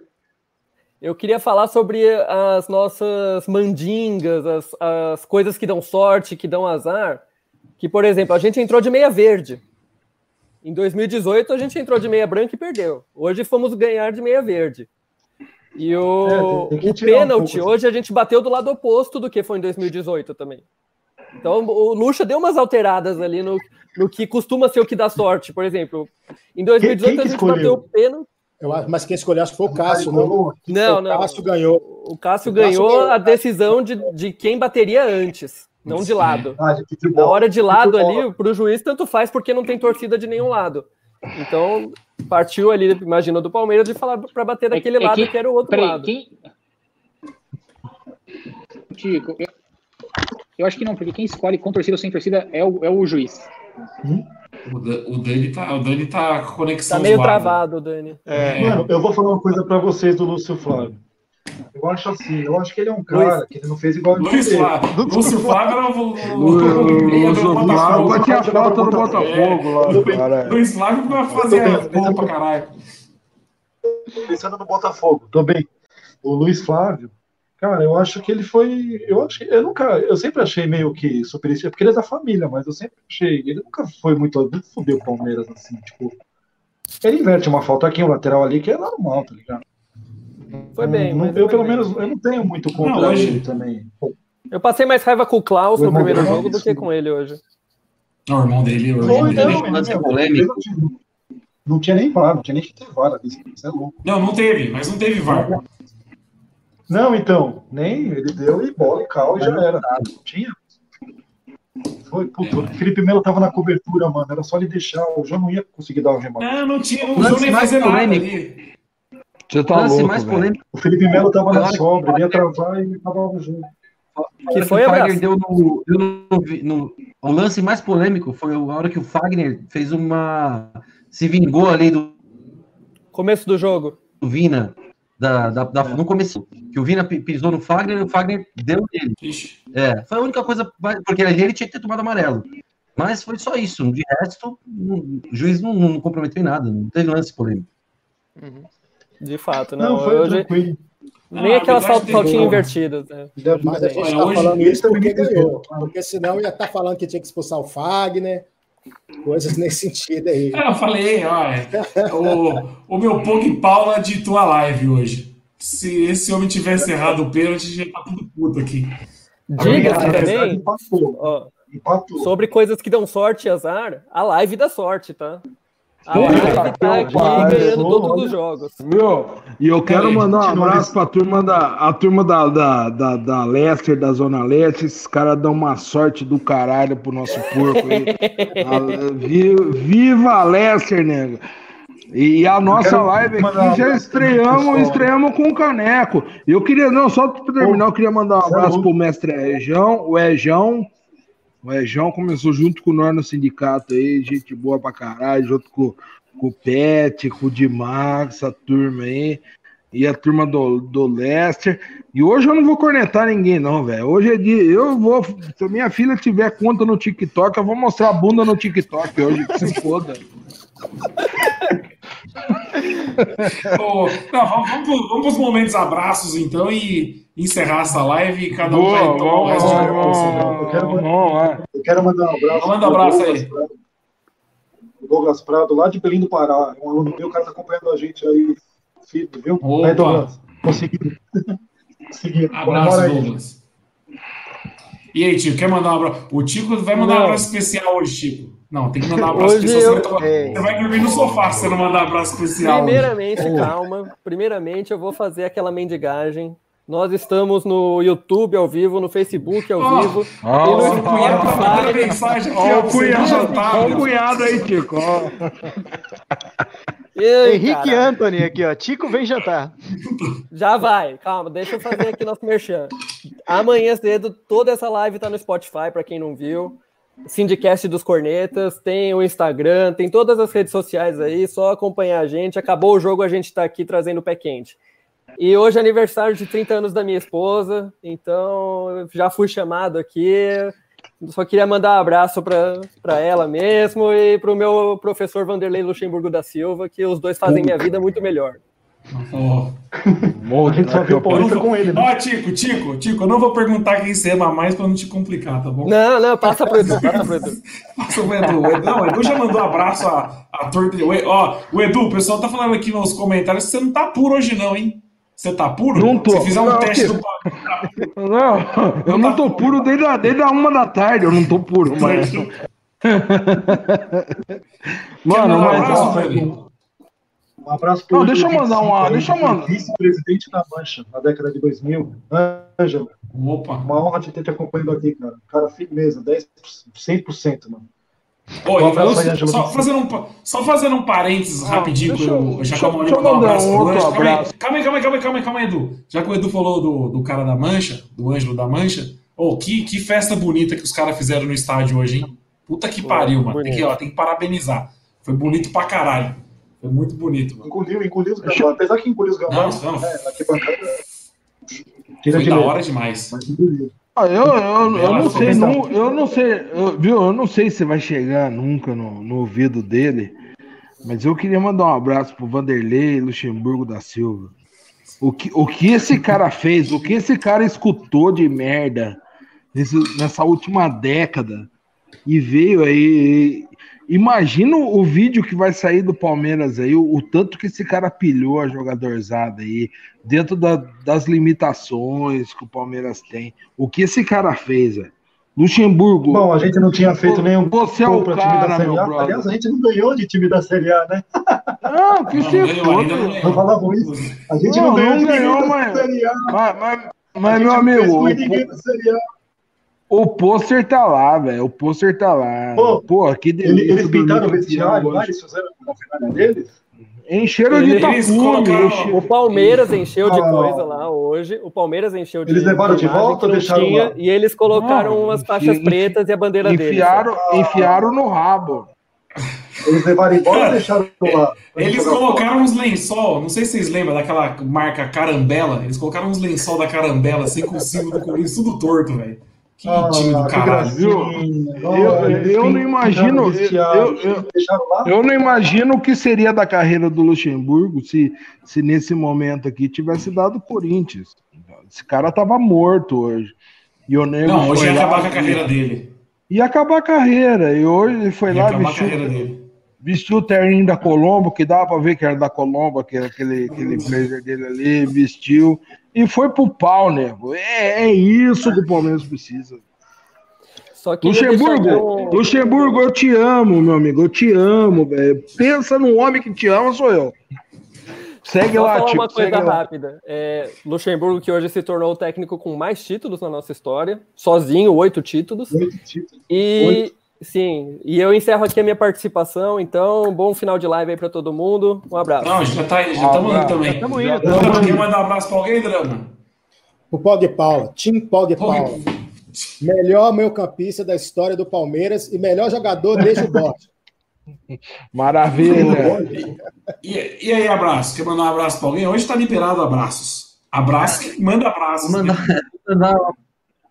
Eu queria falar sobre as nossas mandingas, as, as coisas que dão sorte, que dão azar. Que, por exemplo, a gente entrou de meia verde. Em 2018, a gente entrou de meia branca e perdeu. Hoje fomos ganhar de meia verde. E o, É, tem- tem que o um pênalti, pouco, hoje a gente bateu do lado oposto do que foi em 2018 também. Então o Lucha deu umas alteradas ali no, no que costuma ser o que dá sorte. Por exemplo, em 2018 Quem- quem que a gente escolheu? bateu o pênalti. Eu acho- mas quem escolheu acho que foi o Cássio, não? Não, o não. Cássio ganhou. O Cássio O Cássio ganhou ganhou. a decisão de, de quem bateria antes, não de lado. Ah, de Na hora de lado ali, para o juiz, tanto faz porque não tem torcida de nenhum lado. Então, partiu ali, imagina, do Palmeiras de falar para bater daquele é lado que- que era o outro Peraí, lado. quem. Tico, eu, eu acho que não, porque quem escolhe com torcida ou sem torcida é o, é o juiz. O, Da- o Dani tá, o Dani tá conexão Tá meio travado, Dani. Mano, eu vou falar uma coisa pra vocês do Lúcio Flávio. Eu acho assim, eu acho que ele é um cara Luiz. que ele não fez igual o Luiz. Flávio. Lúcio Flávio era o. Lúcio Flávio Luiz tinha foto do Botafogo lá, cara. Luiz Flávio vai fazer gol pra caralho. Pensando no Botafogo, também. O Luiz Flávio, cara, eu acho que ele foi. Eu acho que eu nunca. Eu sempre achei meio que superestimado, porque ele é da família, mas eu sempre achei. Ele nunca foi muito. Nunca fudeu o Palmeiras assim, tipo. Ele inverte uma falta aqui, um lateral ali, que é normal, tá ligado? Foi bem, Não- eu, pelo bem. menos, eu não tenho muito contra Não, hoje- ele também. Eu passei mais raiva com o Klaus O no primeiro jogo do que com ele hoje. O irmão dele, o irmão dele. não, não, polêmico. não, não tinha nem VAR, não tinha nem que ter VAR, isso é louco. Não, não teve, mas não teve VAR. Não, então, nem ele deu e bola e cal e já era. Não tinha. Foi, puta, o Felipe Melo tava na cobertura, mano. Era só ele deixar, o João não ia conseguir dar o remate. Não, não tinha, não Lance usou nem mais fazer nada ali. Você tá lance louco, mais velho. polêmico O Felipe Melo tava na sobra, ele ia travar e ele acabava o jogo. Que que foi o. Fagner deu no, deu no, no- O lance mais polêmico foi a hora que o Fagner fez uma. Se vingou ali do, Começo do jogo. do Vina. Da, da, da- no começo. Que o Vina pi- pisou no Fagner e o Fagner deu nele. É, foi a única coisa. Porque ali ele tinha que ter tomado amarelo. Mas foi só isso. De resto, o juiz não, não comprometeu em nada. Não teve lance polêmico. De fato, Não, não. foi hoje, tranquilo. nem Ah, aquelas a fal- arbitragem faltinhas tem invertidas. Né? Mas a gente Olha, está falando isso porque ganhou. Porque senão ia estar falando que tinha que expulsar o Fagner. Coisas nesse sentido aí. É, eu falei, ó, é, o, o meu Pog Paula ditou a live hoje. Se esse homem tivesse errado o pênalti, já tá tudo puto aqui. Diga-se também, Empatou. ó, Empatou. sobre coisas que dão sorte e azar, a live dá sorte, tá? A Porra, live tá aqui rapaz, ganhando olha. todos os jogos. Meu, e eu quero mandar um abraço pra turma da, a turma da, da, da, da Leicester, da Zona Leste. Esses caras dão uma sorte do caralho pro nosso porco aí. A- vi- viva a Leicester, nego. E a nossa live aqui já estreamos, estreamos com o caneco. Eu queria, não, só pra terminar, eu queria mandar um é abraço pro mestre Ejão, o Ejão. O Ejão começou junto com nós no sindicato aí, gente boa pra caralho, junto com, com o Pet, com o Dimax, essa turma aí, e a turma do, do Lester. E hoje eu não vou cornetar ninguém, não, velho. Hoje é dia. Eu vou. Se a minha filha tiver conta no TikTok, eu vou mostrar a bunda no TikTok hoje, que se foda. Ô, não, vamos, vamos, vamos pros momentos abraços, então, e encerrar essa live e cada um vai tomar o resto de Eu quero, Vamos eu quero mandar um abraço. Manda um abraço Douglas aí. Prado. O Douglas Prado, lá de Belém do Pará. É um aluno meu, o cara tá acompanhando a gente aí, firme, viu? Opa. Aí, Douglas, consegui. consegui. Abraço, Bora aí. Douglas. E aí, Tico, quer mandar um abraço? O Tico vai mandar um Não. abraço especial hoje, Chico. Não, tem que mandar um abraço Hoje especial. eu- Você, vai, é. você vai dormir no sofá se você não mandar um abraço especial. hoje. Primeiramente, calma. Primeiramente, eu vou fazer aquela mendigagem. Nós estamos no YouTube ao vivo, no Facebook ao Ó, vivo. Ó, e no cunhado tá mandando mensagem aqui, Ó, o cunhado, ó o cunhado aí, Tico. Ei, Henrique cara, Anthony aqui, ó. Tico vem jantar. Já vai, calma, deixa eu fazer aqui nosso merchan. Amanhã cedo, toda essa live tá no Spotify, para quem não viu. Sindicast dos Cornetas, tem o Instagram, tem todas as redes sociais aí, só acompanhar a gente. Acabou o jogo, a gente tá aqui trazendo o pé quente. E hoje é aniversário de 30 anos da minha esposa, então já fui chamado aqui. Só queria mandar um abraço para ela mesmo e para o meu professor Vanderlei Luxemburgo da Silva, que os dois fazem minha vida muito melhor. Ó. A gente só viu o Paulista com ele, né? Ó, Tico, Tico, Tico, eu não vou perguntar quem você ama mais pra não te complicar, tá bom? Não, não, passa pro Edu, passa pro Edu. Passa o Edu. Não, o Edu já mandou um abraço à, à torta. O, ó, o Edu, o pessoal tá falando aqui nos comentários que você não tá puro hoje, não, hein? Você tá puro? Não tô. Se fizer um Não, teste que- do. Não, eu não tô puro desde a, desde a uma da tarde, eu não tô puro, mas. Mano, mandar um mas. abraço, ó, Felipe? Um abraço pro Não, deixa eu mandar uma- deixa eu mandar- Vice-presidente da Mancha, na década de 2000. Ângelo, Opa. uma honra de ter te acompanhado aqui, cara. Cara, firmeza, 10%, 100%, mano. Um eu- aí, só, fazendo um, só fazendo um parênteses rapidinho, deixa que eu- já deixa- deixa eu mandar um abraço um pro outro abraço. calma aí, calma aí, calma aí, calma aí, calma aí, Edu. Já que o Edu falou do, do cara da Mancha, do Ângelo da Mancha, ô, que, que festa bonita que os caras fizeram no estádio hoje, hein? Puta que pariu, mano. Tem que, ó, tem que parabenizar. Foi bonito pra caralho. Foi muito bonito, mano. Engoliu, engoliu os gambás. Apesar que engoliu os gambás, Não, não. na tira Foi da hora demais. Ah, eu, eu, eu não sei, não, eu não sei, eu, viu? Eu não sei se vai chegar nunca no, no ouvido dele, mas eu queria mandar um abraço pro Vanderlei Luxemburgo da Silva. O que, o que esse cara fez, o que esse cara escutou de merda nesse- nessa última década e veio aí. Imagina o vídeo que vai sair do Palmeiras aí, o, o tanto que esse cara pilhou a jogadorzada aí, dentro da- das limitações que o Palmeiras tem. O que esse cara fez, velho? Luxemburgo. Bom, a gente não tinha feito nenhum Você é o time da Série A. brother. Aliás, a gente não ganhou de time da Série A, né? Não, que Não, não ganhou ainda, não. Não falavam isso. A gente Não, não, ganhou não de ganhou, ninguém mas- da Série A. Mas, mas, A mas, gente meu não fez amigo, o, pôster tá lá, velho. O pôster tá lá. Pô, Pô, que Ele- delícia. Eles pintaram o vestiário lá, eles fizeram a final deles. Encheram de Eles tapume. colocaram- enche- O Palmeiras encheu de Ah. coisa lá hoje. O Palmeiras encheu de Eles levaram de volta ou deixaram tinha, lá? E eles colocaram Não, umas faixas enfi- pretas e a bandeira deles. Enfiaram, enfiaram no rabo. Eles levaram embora e deixaram lá. Eles colocaram uns lençol, não sei se vocês lembram daquela marca Carambela. Eles colocaram uns lençol da Carambela, assim, com o símbolo do Corinthians, tudo torto, velho. Que Ah, time do caralho. Eu- eu não imagino- eu- eu-. Eu não imagino o que seria da carreira do Luxemburgo se, se nesse momento aqui tivesse dado o Corinthians. Esse cara tava morto hoje. E o nego Não, hoje ia lá acabar com a carreira dele. Ia acabar a carreira. E hoje ele foi Ia lá, acabar a vestiu, carreira dele. Vestiu o terninho da Colombo, que dava pra ver que era da Colombo, aquele, aquele, aquele blazer dele ali, vestiu. E foi pro pau, nego. É, é isso que o Palmeiras precisa. Só que deixar Luxemburgo, um- Luxemburgo, eu te amo, meu amigo. Eu te amo, velho. Pensa num homem que te ama, sou eu. Segue Só lá, falar tipo. uma coisa rápida. É, Luxemburgo, que hoje se tornou o técnico com mais títulos na nossa história, sozinho, oito títulos. Oito títulos. E sim, e eu encerro aqui a minha participação. Então, bom final de live aí para todo mundo. Um abraço. Não, já tá já estamos indo também. Tamo indo. Drama, quer mandar um abraço pra alguém, Drama? O Pau de Paula, Tim Pau de Paula. Melhor meio-campista da história do Palmeiras e melhor jogador desde o Borja. Maravilha. E, e aí, abraço? Quer mandar um abraço pra alguém? Hoje tá liberado abraços. Abraço e manda abraços. Vou mandar,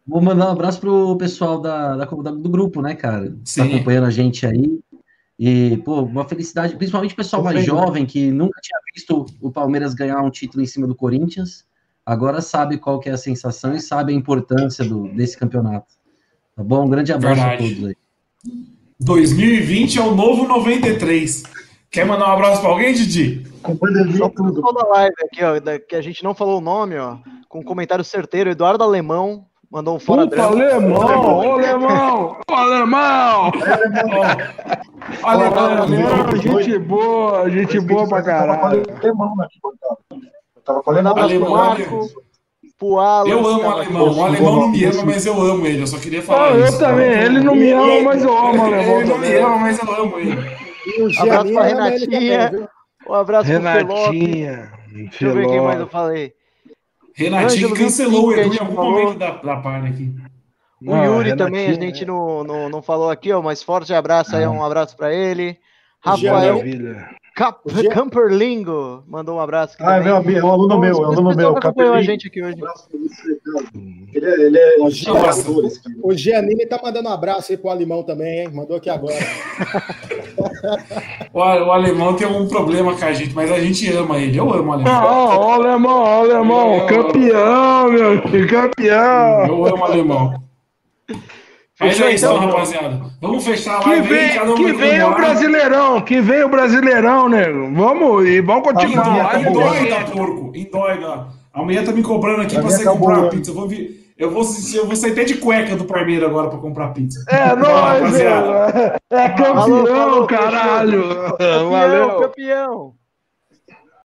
vou mandar, um abraço pro pessoal da, da- do grupo, né, cara? Que Sim. tá acompanhando a gente aí. E, pô, uma felicidade, principalmente o pessoal mais jovem que nunca tinha visto o Palmeiras ganhar um título em cima do Corinthians. Agora sabe qual que é a sensação e sabe a importância do, desse campeonato. Tá bom? Um grande abraço Verdade. a todos aí. 2020 é o novo 93. Quer mandar um abraço pra alguém, Didi? Só tudo. pessoal da live aqui, ó, que a gente não falou o nome, ó, com um comentário certeiro. Eduardo Alemão mandou um fora Puta, alemão, ô alemão, ô alemão. Olha, Alemão, gente boa, gente boa pra caralho. Eu alemão arquibancada. Eu tava com Um alemão. pro Alemão, Marco, pro Alan. Eu amo o alemão. O alemão não me ama, mas eu amo ele. Eu só queria Ah, falar eu isso. também, ele não me ama, mas eu amo o alemão Ele não me ama, mas eu amo ele. O Abraço pra Renatinha. Um abraço pro Felope. Renatinha, Deixa eu ver quem mais eu falei. Renatinho cancelou o 25 que a Edu em algum falou. momento da, da página aqui. O Não, Yuri também, a gente não, não, não falou aqui, ó, mas forte abraço aí, um abraço pra ele. Rafael Maravilha. Cap O Gia- Camperlingo mandou um abraço aqui Ah, é também. meu amigo, é um aluno meu, é um aluno meu. que acompanhou a gente aqui hoje. Cara. Ele é, ele é esse cara. O Giannini tá mandando um abraço aí pro Alemão também, hein? Mandou aqui agora. O, o alemão tem um problema com a gente, mas a gente ama ele. Eu amo o alemão. Ah, ó, alemão, ó, alemão, campeão, meu filho, campeão. Eu amo o alemão. Mas Fechou, é isso, então? rapaziada. Vamos fechar a Que vem, cada um que vem o. Brasileirão, que vem o Brasileirão, nego. Vamos e vamos continuar. Ah, Indóida, Indóida. porco. Indóida. A mulher tá me cobrando aqui Pra você comprar uma né? pizza. Eu vou, vir, eu, vou, eu vou sair até de cueca do Parmeira agora pra comprar pizza. É, nóis, rapaziada. mano. É campeão, falou, caralho. Campeão, Valeu. campeão.